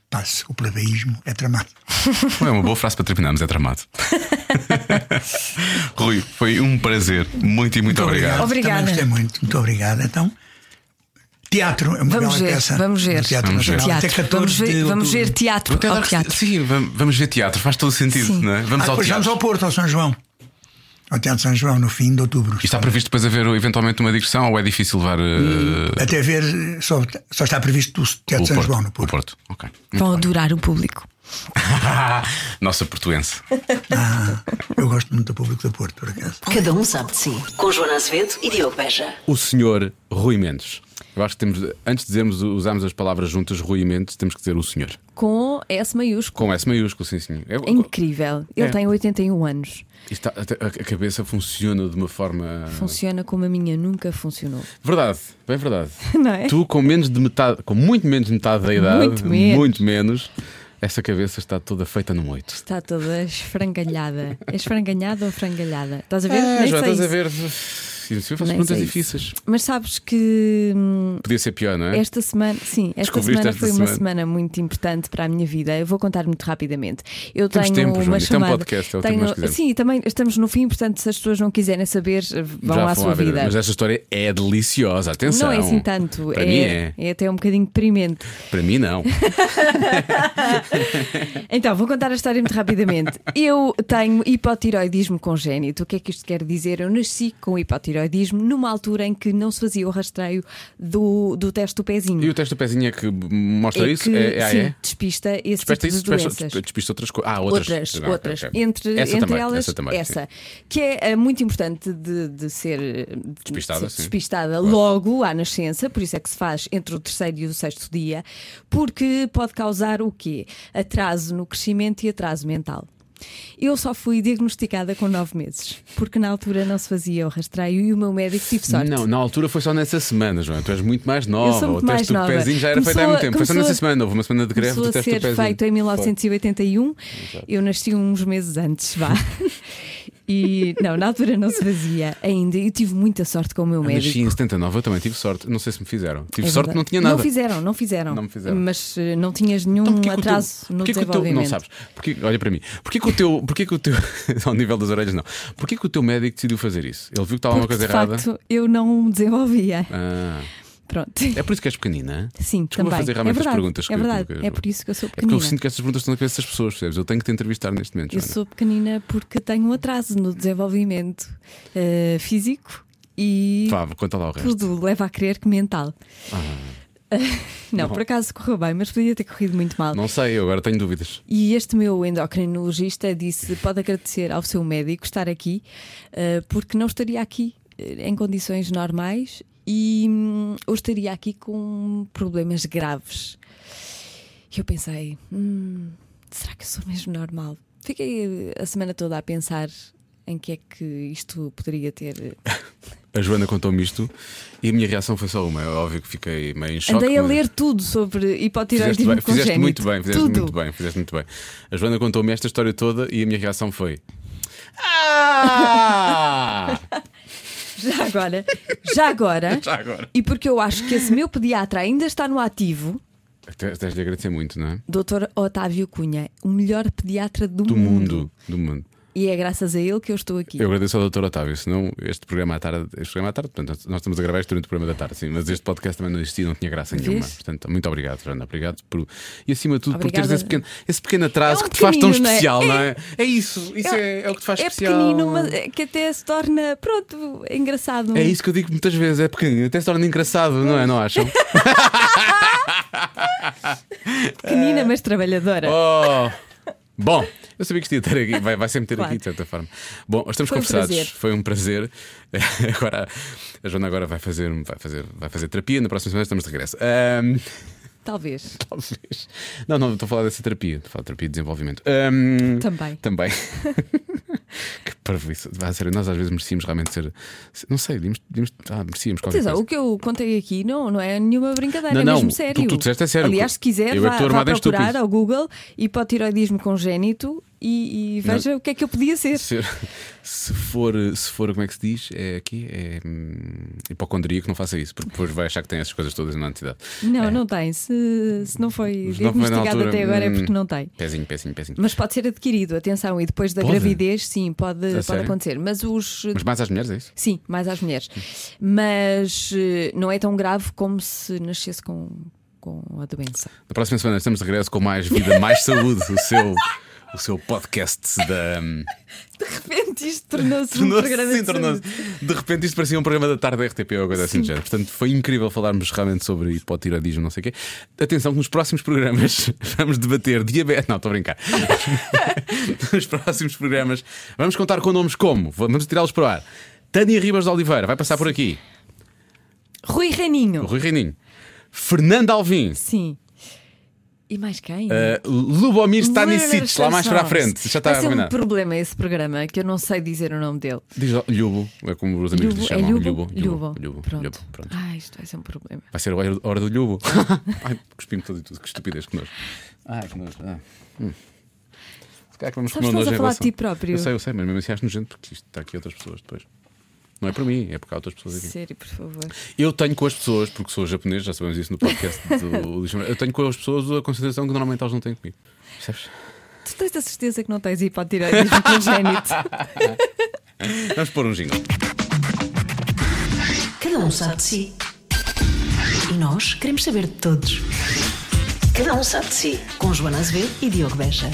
Passe, o plebeísmo é tramado. É uma boa frase para terminarmos, é tramado. Rui, foi um prazer. Muito e muito, obrigado. Obrigada. Também gostei muito. Muito obrigado. Então, teatro é uma Vamos bela ver, peça. vamos ver. Teatro Vamos ver. Nacional. Até Teatro. 14 Vamos ver, de vamos ver teatro. Até Ao teatro. Sim, vamos, ver teatro, faz todo o sentido, Sim. não é? Vamos Ah, ao teatro. vamos ao Porto, ao São João. Ao Teatro São João, no fim de outubro. E está previsto depois haver eventualmente uma digressão ou é difícil levar eh, Até ver, só, só está previsto o Teatro o São Porto? João no O Porto. Porto, ok. Vão adorar o público. Nossa portuense. Ah, eu gosto muito do público do Porto, por acaso. Cada um sabe de si. Com Joana Azevedo e Diogo Beja. O senhor Rui Mendes. Eu acho que temos, antes de dizermos, usarmos as palavras juntas, Rui Mendes, temos que dizer o senhor. Com S maiúsculo. Com S maiúsculo, sim, sim. É, É incrível. Ele É. tem 81 anos. Está- a, a cabeça funciona de uma forma. Funciona como a minha nunca funcionou. Verdade, bem verdade. Não é? Tu, com menos de metade, com muito menos de metade da idade, Muito menos. muito menos, essa cabeça está toda feita num oito. Está toda esfrangalhada. É esfrangalhada ou frangalhada? Estás a ver? Ah, Nem Joana, sei estás a isso. ver? Sim, sim, eu faço Nem perguntas difíceis. Mas sabes que hum, Podia ser pior, não é? esta semana, sim, esta semana esta foi uma semana. semana muito importante para a minha vida. Eu vou contar muito rapidamente. Eu Temos tenho tempo, uma isto é um chamada. podcast, é o que tenho, nós quisermos. sim, também estamos no fim, portanto, se as pessoas não quiserem saber, vão Já à sua vida. vida. Mas esta história é deliciosa, atenção. Não é assim tanto, Para é, mim é. é até um bocadinho deprimente. Para mim, não. Então, vou contar a história muito rapidamente. Eu tenho hipotiroidismo congénito. O que é que isto quer dizer? Eu nasci com hipotiroidismo numa altura em que não se fazia o rastreio do, do teste do pezinho. E o teste do pezinho é que mostra é isso? que, é, é, sim, é? despista esse Despesta tipo isso, de doenças. despista outras coisas. Ah, outras. Outras, Ah, outras. ok. Entre, essa entre também, elas, essa, também, essa, que é eh, muito importante de, de ser de Despistada, sim. despistada logo à nascença, por isso é que se faz entre o terceiro e o sexto dia, porque pode causar o quê? Atraso no crescimento e atraso mental. Eu só fui diagnosticada com nove meses, porque na altura não se fazia o rastreio e o meu médico tive sorte. Não, na altura foi só nessa semana, João. Tu és muito mais nova. muito o teste mais do nova. pezinho já era feito há Começou muito tempo. Foi só começou nessa semana. Houve uma semana de greve Começou do a teste do ser pezinho. feito em 1981. Eu nasci uns meses antes, vá. E não, na altura não se fazia ainda. E tive muita sorte com o meu Eu médico. nasci em 79, eu também tive sorte. Não sei se me fizeram. Tive É sorte não tinha nada. Não fizeram, não fizeram. Não me fizeram. Mas eh, não tinhas nenhum Então, porquê que o teu- atraso no porquê que o teu- desenvolvimento. Não sabes. Porquê, olha para mim. Porquê que o teu. Porquê que o teu. ao nível das orelhas, não. Porquê que o teu médico decidiu fazer isso? Ele viu que estava uma Porque, coisa de errada. facto, eu não desenvolvia. Ah, Pronto. é por isso que és pequenina? Sim, Desculpa também. fazer é realmente as verdade, perguntas. é verdade. que- É por isso que eu sou É porque pequenina. eu sinto que essas perguntas estão na cabeça das pessoas, percebes? Eu tenho que te entrevistar neste momento. Eu Joana. sou pequenina porque tenho um atraso no desenvolvimento eh, físico e Vá, conta lá o resto. tudo leva a crer que mental. não, por acaso correu bem, mas podia ter corrido muito mal. Não sei, eu agora tenho dúvidas. E este meu endocrinologista disse: pode agradecer ao seu médico estar aqui, eh, porque não estaria aqui eh, em condições normais e hum, ou estaria aqui com problemas graves. E eu pensei: hum, será que eu sou mesmo normal? Fiquei eh, a semana toda a pensar em que é que isto poderia ter. eh, A Joana contou-me isto e a minha reação foi só uma. É óbvio que fiquei meio em choque. Andei a ler tudo sobre Fizeste, hipotiroidismo bem, fizeste muito bem, fizeste tudo. muito bem, fizeste muito bem. A Joana contou-me esta história toda e a minha reação foi. Ah! Já agora, já agora, Já agora. e porque eu acho que esse meu pediatra ainda está no ativo, Tens de agradecer muito, não é? Dr. Otávio Cunha, o melhor pediatra do, Do mundo. mundo. Do mundo. E é graças a ele que eu estou aqui. Eu agradeço ao Dr. Otávio, senão este programa à tarde, este programa à tarde, portanto, nós estamos a gravar isto durante o programa da tarde, sim, mas este podcast também não existia, não tinha graça nenhuma. Vês? Portanto, muito obrigado, Joana. Obrigado por. E acima de tudo, por Obrigada. teres esse pequeno, esse pequeno atraso É um que te faz tão é? especial, não É. é? É isso, isso é, é o que te faz é especial. pequenino, mas é que até se torna, pronto, engraçado. É isso que eu digo muitas vezes, é pequenino, até se torna engraçado, não é? Não acham? Pequenina, mas trabalhadora. Oh! Bom, eu sabia que isto ia ter aqui, vai, vai sempre ter Claro. aqui de certa forma. Bom, estamos Foi um conversados, prazer. foi um prazer. Agora, a Joana agora vai fazer, vai, fazer, vai fazer terapia, na próxima semana estamos de regresso. Ahm, Talvez. talvez. Não, não, estou a falar dessa terapia, estou a falar de terapia de desenvolvimento. Ahm, Também. Também. que parvoíce. Vai, a sério, nós às vezes merecíamos realmente ser. Não sei, devíamos, devíamos, ah, merecíamos qualquer Atenção, coisa. o que eu contei aqui não, não é nenhuma brincadeira, Não, é não, mesmo tu- sério. tu disseste é sério. Aliás, se quiser, Eu vá, vá procurar ao Google hipotiroidismo congénito e, e veja o que é que eu podia ser. Ser- se for, se for, como é que se diz? É aqui, é hum, hipocondríaco, não faça isso, porque depois vai achar que tem essas coisas todas na necessidade. Não, não tem. Se, se não foi não na diagnosticado até agora é hum, porque não tem. Pezinho, pezinho, pezinho. Mas pode ser adquirido, atenção, e depois da Pode? gravidez, sim, pode, pode sério? acontecer. Mas os. Mas mais às mulheres, é isso? Sim, mais às mulheres. Mas eh, não é tão grave como se nascesse com, com a doença. Na próxima semana estamos de regresso com mais vida, mais saúde, o seu, o seu podcast da. hum, De repente isto tornou-se um Tornou-se- programa sim, de saúde. De repente isto parecia um programa da tarde da RTP ou coisa assim do género. Portanto, foi incrível falarmos realmente sobre hipotiroidismo, não sei o quê. Atenção que nos próximos programas vamos debater diabetes. Não, estou a brincar. nos próximos programas vamos contar com nomes como, vamos tirá-los para o ar. Tânia Ribas de Oliveira vai passar por aqui. Rui Reininho. Rui Reininho. Fernando Alvim. Sim. E mais quem? Uh, Lubomir Stanisic, lá mais para a frente. Já está Vai ser um combinado. problema esse programa, que eu não sei dizer o nome dele. Diz Lubo, é como os amigos lhe é chamam. Lubo? Lubo, Lubo. Lubo, Pronto. Lubo, pronto. Ah, isto vai ser um problema. Vai ser a hora- a do Lubo. Ai, cuspi-me todo e tudo, que estupidez, que nojo. Ai, que nojo. Ah. Hum. Se calhar que vamos Sabes comer um estás a falar de ti próprio. Eu sei, eu sei, mas mesmo assim acho nojento porque isto está aqui outras pessoas depois. Não é por mim, é porque há outras pessoas aqui. Sério, por favor. Eu tenho com as pessoas, porque sou japonês, já sabemos isso no podcast do eu tenho com as pessoas a consideração que normalmente elas não têm comigo. Percebes? Tu tens a certeza que não tens hipotiroidismo congénito? Vamos pôr um jingle. Cada um sabe de si. E nós queremos saber de todos. Cada um sabe de si. Com Joana Azevedo e Diogo Beja.